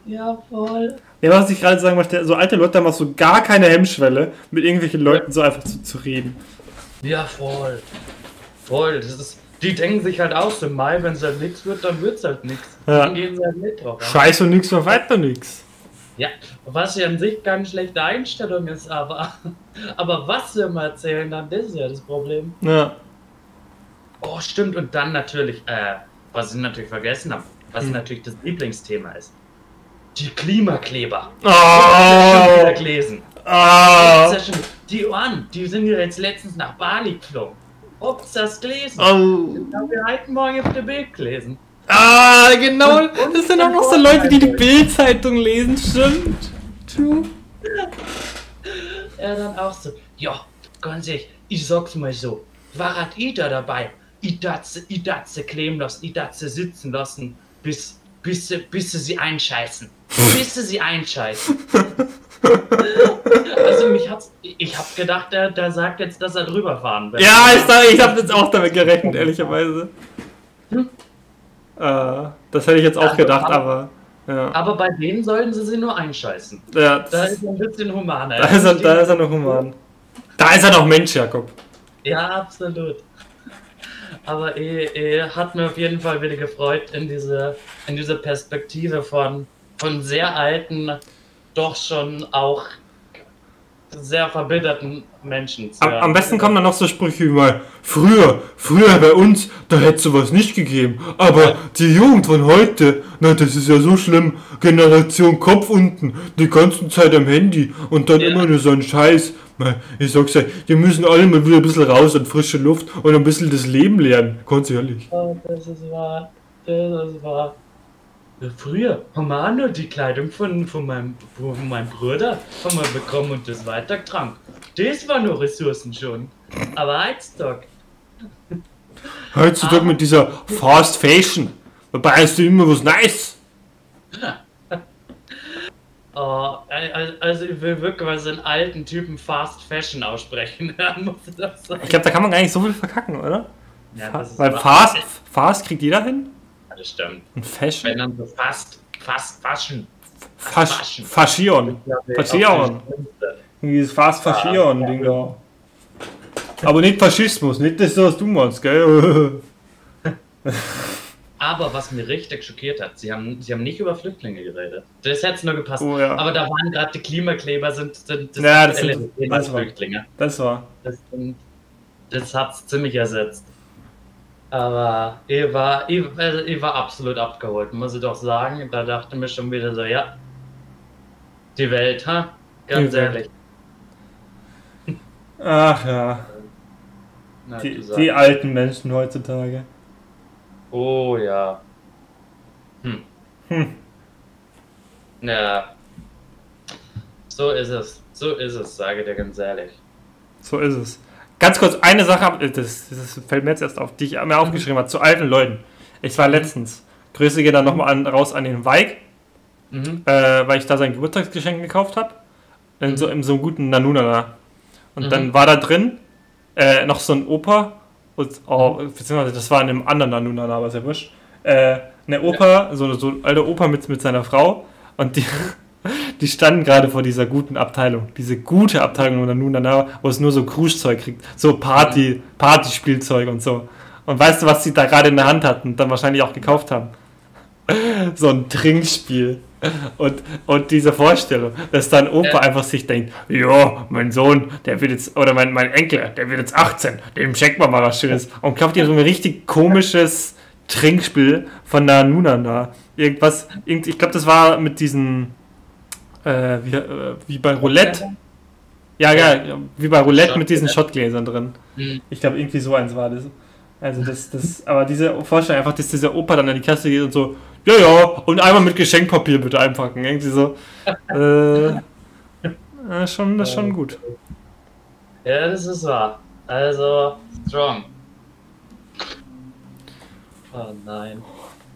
Ja, voll. Ja, was ich gerade sagen möchte, so alte Leute haben auch so gar keine Hemmschwelle, mit irgendwelchen Leuten so einfach zu, zu reden. Ja, voll. Voll. Das ist, die denken sich halt aus, im Mai, wenn es halt nichts wird, dann wird es halt nichts. Ja. Dann gehen sie halt mit drauf. Scheiß und nix, war weiter nix. ja, was ja an sich keine schlechte Einstellung ist, aber, aber was wir mal erzählen, dann das ist ja das Problem. Ja. Oh, stimmt. Und dann natürlich, äh, was ich natürlich vergessen habe, was Hm. natürlich das Lieblingsthema ist. Die Klimakleber. Oh, Schon wieder gelesen. oh. Die Ohren, die sind ja jetzt letztens nach Bali geflogen. Habt's das gelesen? Oh. Ich habe ja heute Morgen auf der Bild gelesen. Ah, genau. Und- und Das sind auch noch so Leute, die die. Bild-Zeitung lesen, stimmt. True. Er dann auch so, ja, ganz ehrlich, ich sag's mal so, war hat ich da dabei? Ich datze, ich datze kleben lassen, ich datze sitzen lassen, bis, bis, sie- bis sie sie einscheißen. [laughs] bis sie sie einscheißen. Also mich hat's, ich hab gedacht, der, der sagt jetzt, dass er drüber fahren will. Ja, ich, ich habe jetzt auch damit gerechnet, ehrlicherweise. Hm. Äh, das hätte ich jetzt auch Also, gedacht, aber- aber. Ja. Aber bei denen sollten sie sie nur einscheißen. ja Da ist er ein bisschen humaner. da, ist er, da ist er noch human. Da ist er noch Mensch, Jakob. Ja, absolut. Aber eh, eh, hat mir auf jeden Fall wieder gefreut, in diese, in diese Perspektive von, von sehr alten, doch schon auch sehr verbitterten Menschen zu Am, am besten kommen dann noch so Sprüche wie mal, früher, früher bei uns, da hätte sowas nicht gegeben. Aber die Jugend von heute, na, das ist ja so schlimm. Generation Kopf unten, die ganze Zeit am Handy und dann Ja. immer nur so ein Scheiß. Ich sag's euch, die müssen alle mal wieder ein bisschen raus an frische Luft und ein bisschen das Leben lernen. Ganz ehrlich. Oh, das ist wahr. Das ist wahr. Früher haben wir auch nur die Kleidung von, von, meinem, von meinem Bruder haben wir bekommen und das weitergetragen. Das war nur Ressourcen schon. Aber heutzutage, Heutzutage mit dieser Fast Fashion. Dabei ist immer was Nice. oh, [laughs] al- also ich will wirklich mal so einen alten Typen Fast Fashion aussprechen. [laughs] Ich glaube, da kann man gar nicht so viel verkacken, oder? Ja, ist Weil. Fast, Fast kriegt jeder hin. Das stimmt. Und Fashion. Wenn dann so fast, fast Fashion. Fasch, Fashion. Faschion. Faschion. Dieses Fast Faschion, Ding da. Aber nicht Faschismus, nicht das, was du meinst, gell? [laughs] Aber was mir richtig schockiert hat, sie haben, sie haben nicht über Flüchtlinge geredet. Das hätte nur gepasst. Oh ja. Aber da waren gerade die Klimakleber, sind, sind Ja, das sind- das war- Flüchtlinge. Das war. Das, das hat es ziemlich ersetzt. Aber ich war, ich, also ich war absolut abgeholt, muss ich doch sagen. Da dachte ich mir schon wieder so, ja, die Welt, ha? Ganz Die Welt. ehrlich. Ach ja. Na, Die, die alten Menschen heutzutage. Oh ja. Hm. Hm. Ja. So ist es. So ist es, sage ich dir ganz ehrlich. So ist es. Ganz kurz, eine Sache, hab- das, das fällt mir jetzt erst auf, die ich mir aufgeschrieben habe, zu alten Leuten. Ich war letztens, Grüße gehen dann nochmal an, raus an den Weig, Mhm. äh, weil ich da sein Geburtstagsgeschenk gekauft habe. In so, in so einem guten Nanunana. Und Mhm. dann war da drin äh, noch so ein Opa, und, oh, beziehungsweise das war in einem anderen Nanunana, aber sehr wurscht. Äh, eine Opa, so, so ein alter Opa mit, mit seiner Frau und die, die standen gerade vor dieser guten Abteilung. Diese gute Abteilung Nanunana, wo es nur so Cruise-Zeug kriegt. So Party, Partyspielzeug und so. Und weißt du, was sie da gerade in der Hand hatten und dann wahrscheinlich auch gekauft haben? so ein Trinkspiel. Und, und diese Vorstellung, dass dann Opa Ja. einfach sich denkt, ja, mein Sohn, der wird jetzt, oder mein, mein Enkel, der wird jetzt 18, dem schenkt man mal was Schönes. Und kauft ihm so ein richtig komisches Trinkspiel von der Nunana. Irgendwas, irgend, ich glaube, das war mit diesen, äh, wie, äh, wie bei Roulette. Ja, ja, wie bei Roulette mit diesen Shotgläsern drin. Mhm. Ich glaube, irgendwie so eins war das. Also das, das, aber diese Vorstellung einfach, dass dieser Opa dann an die Kasse geht und so, ja, ja, und einmal mit Geschenkpapier bitte einpacken. Irgendwie so. [laughs] Äh, schon, das ist schon gut. Ja, das ist wahr. Also, strong. Oh nein.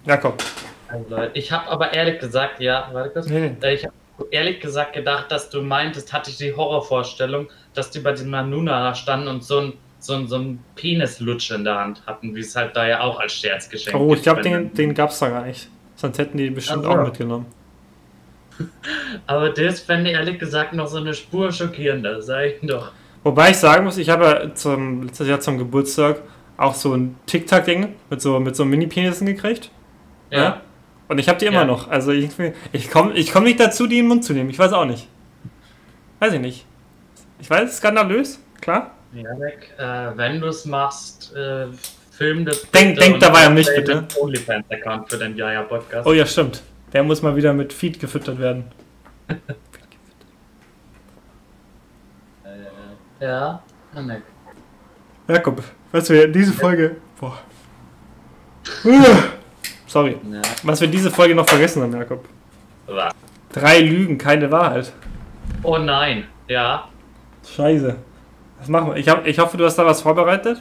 Jakob. Also, ich habe aber ehrlich gesagt, ja, warte kurz. Nee, nee. Äh, Ich habe ehrlich gesagt gedacht, dass du meintest, hatte ich die Horrorvorstellung, dass die bei diesem Manuna da standen und so ein, so ein, so ein Penislutsch in der Hand hatten, wie es halt da ja auch als Scherzgeschenk Oh, ich glaube, den, den gab es da gar nicht. Sonst hätten die bestimmt Ach so. auch mitgenommen. [laughs] Aber das fände ich ehrlich gesagt noch so eine Spur schockierender, sag ich doch. Wobei ich sagen muss, ich habe ja zum, letztes Jahr zum Geburtstag auch so ein Tic-Tac-Ding mit so, mit so Mini-Penissen gekriegt. Ja. Ja. Und ich habe die immer Ja. noch. Also ich, ich komme ich komm nicht dazu, die in den Mund zu nehmen. Ich weiß auch nicht. Weiß ich nicht. Ich weiß, skandalös, klar. Jarek, äh, wenn du es machst, äh, film das. Denk- denk dabei an mich, bitte. OnlyFans-Account für den Jaja-Podcast. Oh ja, stimmt. Der muss mal wieder mit Feed gefüttert werden. [laughs] Ja, Janek. Jakob, wir in diese Folge. Boah. [laughs] Sorry. Ja. Was wir diese Folge noch vergessen haben, Jakob. Was? Drei Lügen, keine Wahrheit. Oh nein, ja. Scheiße. Was machen wir? Ich, hab, ich hoffe, du hast da was vorbereitet.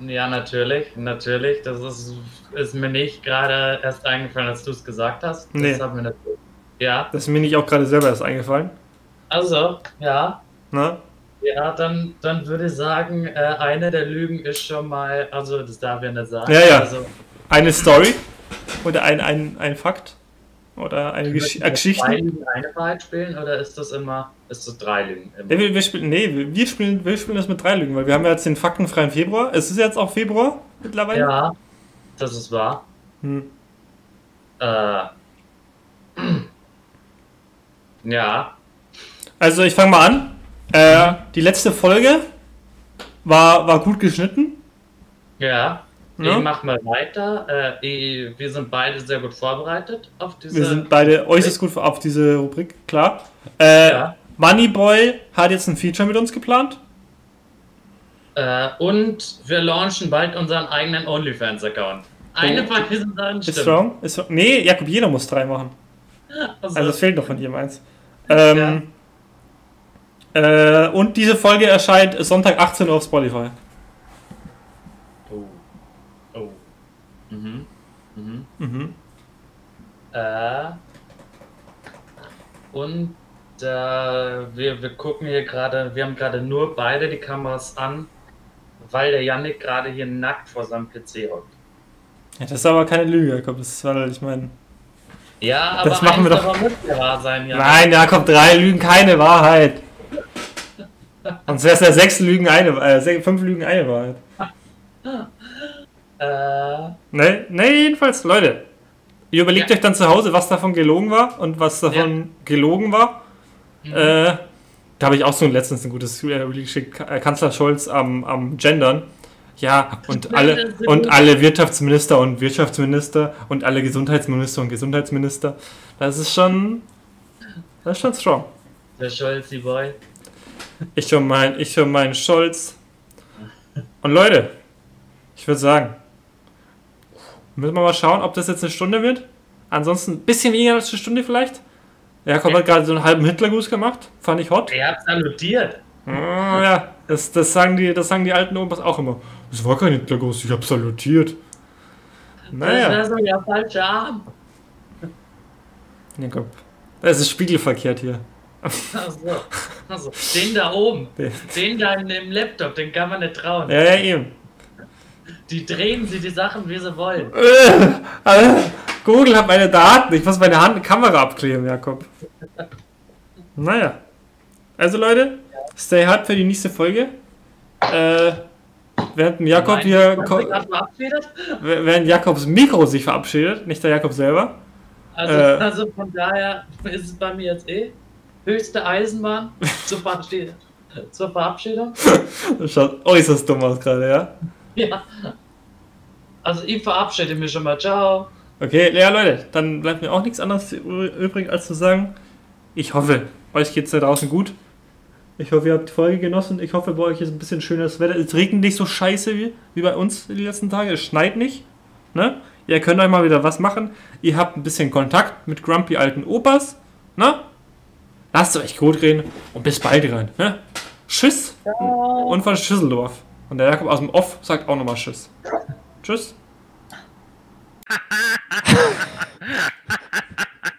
Ja, natürlich, natürlich. Das ist, ist mir nicht gerade erst eingefallen, als du es gesagt hast. Das Nee. hat mir natürlich. Ja, Das ist mir nicht auch gerade selber erst eingefallen. also, ja. Ne? Ja, dann, dann würde ich sagen, äh, eine der Lügen ist schon mal, also das darf ich ja nicht sagen. Ja, ja. Also, Eine Story oder ein, ein, ein Fakt oder eine Gesch äh, Geschichte. Zwei Lügen eine Wahrheit spielen oder ist das immer, ist das drei Lügen? Immer? Ja, wir, wir spielen, nee, wir- wir spielen, wir spielen das mit drei Lügen, weil wir haben ja jetzt den faktenfreien Februar. Es ist jetzt auch Februar mittlerweile. Ja, das ist wahr. Hm. Äh, [clears throat] ja, Also ich fange mal an. Äh, die letzte Folge war, war gut geschnitten. ja. Ja. Ich mach mal weiter. Äh, wir sind beide sehr gut vorbereitet auf diese. Wir sind beide äußerst gut auf diese Rubrik, klar. Äh, Ja. Moneyboy hat jetzt ein Feature mit uns geplant. Äh, und wir launchen bald unseren eigenen OnlyFans-Account. Eine Oh. von diesen Sachen Ist stimmt. strong? Ist strong? Nee, Jakob, jeder muss drei machen. Also, Also es fehlt noch von jedem eins. Ähm, äh, und diese Folge erscheint Sonntag 18 Uhr auf Spotify. oh. Oh. Mhm. Mhm. Mhm. Äh, und äh, wir, wir gucken hier gerade, wir haben gerade nur beide die Kameras an, weil der Yannick gerade hier nackt vor seinem PC hockt. Ja, das ist aber keine Lüge, Jakob. Das ist, weil ich meine. Ja, aber Das machen wir doch. muss ja wahr sein, Yannick. Nein, Jakob, drei Lügen, keine Wahrheit. [laughs] Sonst wäre es ja sechs Lügen, eine, äh, fünf Lügen, eine Wahrheit. [laughs] Äh, Ne, ne, jedenfalls, Leute. Ihr überlegt Ja. euch dann zu Hause, was davon gelogen war und was davon gelogen war. mhm. Äh, da habe ich auch so letztens ein gutes äh, geschickt, äh, Kanzler Scholz am, am Gendern. Ja, und alle, und alle Wirtschaftsminister und Wirtschaftsminister und alle Gesundheitsminister und Gesundheitsminister. Das ist schon, das ist schon strong. der Scholzi Boy. Ich schon mein, ich schon meinen Scholz. Und Leute, ich würde sagen, müssen wir mal schauen, ob das jetzt eine Stunde wird. Ansonsten ein bisschen weniger als eine Stunde vielleicht. Ja. hat gerade so einen halben Hitlergruß gemacht. Fand ich hot. Er hat's salutiert. Ah, ja, das, das, sagen die, das sagen die alten Opas auch immer. Das war kein Hitlergruß, ich hab salutiert. Das Naja, wäre so der falsche Arm. Jakob. Das ist spiegelverkehrt hier. Achso. Also, den da oben. Ja, Den da in dem Laptop, den kann man nicht trauen. ja, eben. Die drehen sie die Sachen, wie sie wollen. Äh, äh, Google hat meine Daten. Ich muss meine Hand Kamera abkleben, Jakob. Naja. Also Leute, stay hard für die nächste Folge. Äh, während Jakob Nein, hier, während Jakobs Mikro sich verabschiedet, nicht der Jakob selber. Also, Äh. also von daher ist es bei mir jetzt eh höchste Eisenbahn [laughs] zur, Verabschied zur Verabschiedung. Das [laughs] schaut äußerst dumm aus gerade, ja? Ja. Also ich verabschiede mich schon mal. Ciao. Okay, ja Leute, dann bleibt mir auch nichts anderes übrig, als zu sagen, ich hoffe, euch geht's da draußen gut. Ich hoffe, ihr habt die Folge genossen. Ich hoffe, bei euch ist ein bisschen schönes Wetter. Es regnet nicht so scheiße wie, wie bei uns die letzten Tage. Es schneit nicht. Ne? Ihr könnt euch mal wieder was machen. Ihr habt ein bisschen Kontakt mit grumpy alten Opas. Ne? Lasst euch gut reden und bis bald rein. Ne? Tschüss. Und von Schüsseldorf. Und der Jakob aus dem Off sagt auch nochmal Tschüss. Tschüss. [laughs]